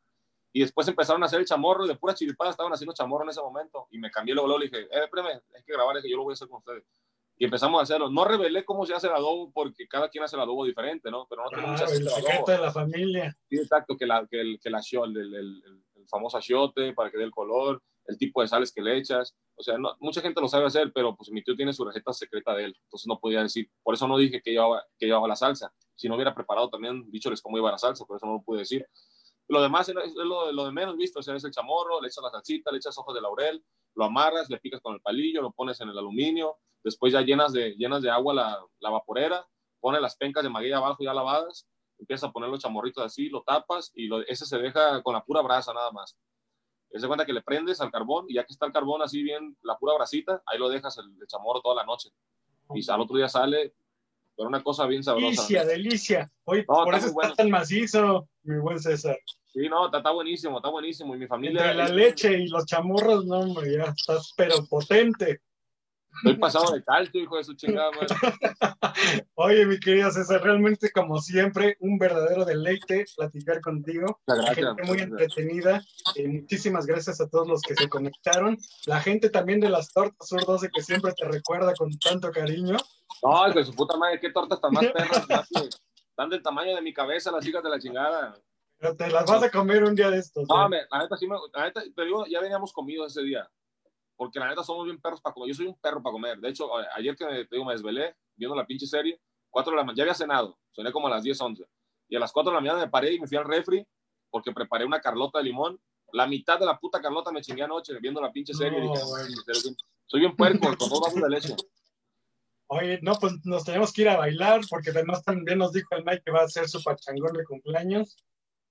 y después empezaron a hacer el chamorro y de pura chiripada estaban haciendo chamorro en ese momento. Y me cambié luego, luego le dije, eh, espérame, hay que grabar, es que yo lo voy a hacer con ustedes. Y empezamos a hacerlo. No revelé cómo se hace el adobo porque cada quien hace el adobo diferente, ¿no? Pero no tenemos Claro, que el secreto de la familia. Sí, exacto, que la, que el, que la el, el, el- el famoso achiote para que dé el color, el tipo de sales que le echas. O sea, no, mucha gente lo sabe hacer, pero pues mi tío tiene su receta secreta de él. Entonces no podía decir. Por eso no dije que llevaba, que llevaba la salsa. Si no hubiera preparado también, dicholes cómo iba la salsa, por eso no lo pude decir. Lo demás es, lo, lo de menos visto. O sea, es el chamorro, le echas la salsita, le echas ojos de laurel, lo amarras, le picas con el palillo, lo pones en el aluminio. Después ya llenas de, llenas de agua la, la vaporera, pones las pencas de maguey abajo ya lavadas empiezas a poner los chamorritos así, lo tapas y lo, ese se deja con la pura brasa nada más. Se cuenta que le prendes al carbón y ya que está el carbón así bien, la pura brasita, ahí lo dejas el, el chamorro toda la noche. Y al otro día sale, pero una cosa bien sabrosa. Delicia, delicia. Oye, No, por eso está bueno. tan macizo, mi buen César. Sí, no, está, está buenísimo, está buenísimo. Y mi familia... Entre la leche y los chamorros, no, hombre, ya estás, pero potente. Estoy pasado de calcio, hijo de su chingada, madre. Oye, mi querido César, realmente, como siempre, un verdadero deleite platicar contigo. La gente muy entretenida. Eh, muchísimas gracias a todos los que se conectaron. La gente también de las tortas Sur 12 que siempre te recuerda con tanto cariño. No, hijo de su puta madre, qué tortas tan más perras. Están del tamaño de mi cabeza las hijas de la chingada. Pero te las vas a comer un día de estos. No, ¿eh? me- la neta sí me, la neta, te digo, ya veníamos comidos ese día. Porque la neta somos bien perros para comer. Yo soy un perro para comer. De hecho, ayer que me, te digo, me desvelé viendo la pinche serie, 4 de la mañana, ya había cenado, cené como a las 10, 11. Y a las 4 de la mañana me paré y me fui al refri porque preparé una carlota de limón. La mitad de la puta carlota me chingué anoche viendo la pinche serie. No, y dije, güey. "Soy bien- soy bien puerco, con dos vasos de leche. Oye, no, pues nos tenemos que ir a bailar porque además también nos dijo el Mike que va a hacer su pachangón de cumpleaños.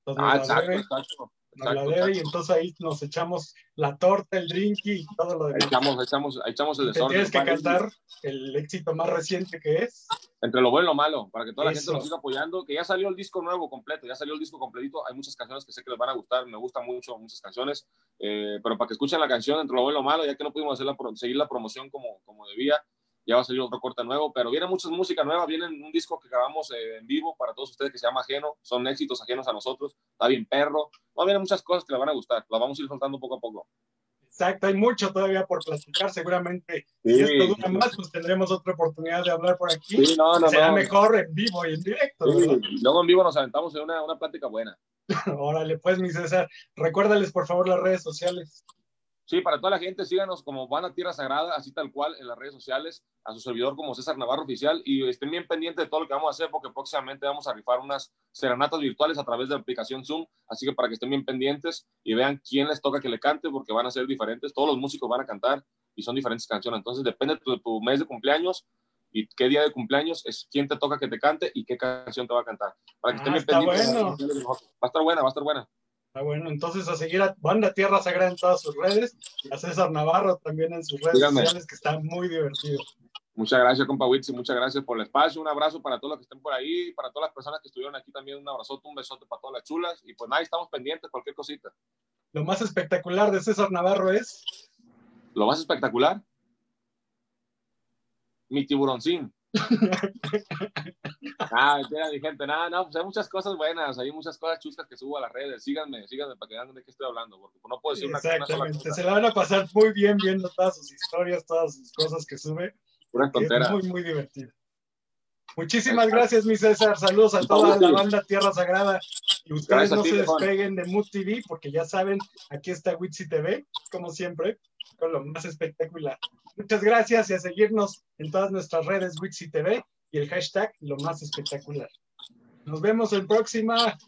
Entonces Ah, nos la exacto, debe, exacto. nos la exacto, debe y entonces ahí nos echamos la torta, el drinky y todo lo demás. echamos, echamos, echamos el desorden. tienes que cantar el éxito más reciente que es. Entre lo bueno y lo malo, para que toda la Eso. gente nos siga apoyando, que ya salió el disco nuevo completo, ya salió el disco completito, hay muchas canciones que sé que les van a gustar, me gustan mucho muchas canciones, eh, pero para que escuchen la canción entre lo bueno y lo malo, ya que no pudimos hacer la, seguir la promoción como, como debía, ya va a salir otro corte nuevo, pero viene mucha música nueva, viene un disco que grabamos eh, en vivo para todos ustedes que se llama Ajeno, son éxitos ajenos a nosotros, está bien perro, no, vienen muchas cosas que le van a gustar, las vamos a ir soltando poco a poco. Exacto, hay mucho todavía por platicar, seguramente si esto dura más, pues tendremos otra oportunidad de hablar por aquí. Sí, no, no, Será no. mejor en vivo y en directo. Luego en vivo nos aventamos en una, una plática buena. Órale, pues, mi César, recuérdales por favor las redes sociales. Sí, para toda la gente, síganos como Van a Tierra Sagrada, así tal cual, en las redes sociales, a su servidor como César Navarro Oficial, y estén bien pendientes de todo lo que vamos a hacer, porque próximamente vamos a rifar unas serenatas virtuales a través de la aplicación Zoom, así que para que estén bien pendientes y vean quién les toca que le cante, porque van a ser diferentes, todos los músicos van a cantar y son diferentes canciones, entonces depende de tu, tu mes de cumpleaños y qué día de cumpleaños es quién te toca que te cante y qué canción te va a cantar, para que estén Ah, bien está pendientes. bueno. Va a estar buena, va a estar buena. Ah, bueno, entonces a seguir a Banda Tierra Sagrada en todas sus redes y a César Navarro también en sus redes sociales, que está muy divertido. Muchas gracias, compa Witsi, muchas gracias por el espacio, un abrazo para todos los que estén por ahí, para todas las personas que estuvieron aquí también, un abrazote, un besote para todas las chulas, y pues nada, estamos pendientes, cualquier cosita. Lo más espectacular de César Navarro es Lo más espectacular, mi tiburoncín. Ah, mentira, mi gente, nada, no, pues hay muchas cosas buenas, hay muchas cosas chuscas que subo a las redes, síganme, síganme para que vean de qué estoy hablando, porque no puedo decir una, una sola exactamente. cosa, Se la van a pasar muy bien viendo todas sus historias, todas sus cosas que sube. que tontera. Es muy, muy divertido. Muchísimas gracias, mi César. Saludos a toda la banda Tierra Sagrada. Y ustedes no se despeguen de Mood TV, porque ya saben, aquí está Witsi TV, como siempre, con lo más espectacular. Muchas gracias y a seguirnos en todas nuestras redes Witsi TV y el hashtag lo más espectacular. Nos vemos en próxima.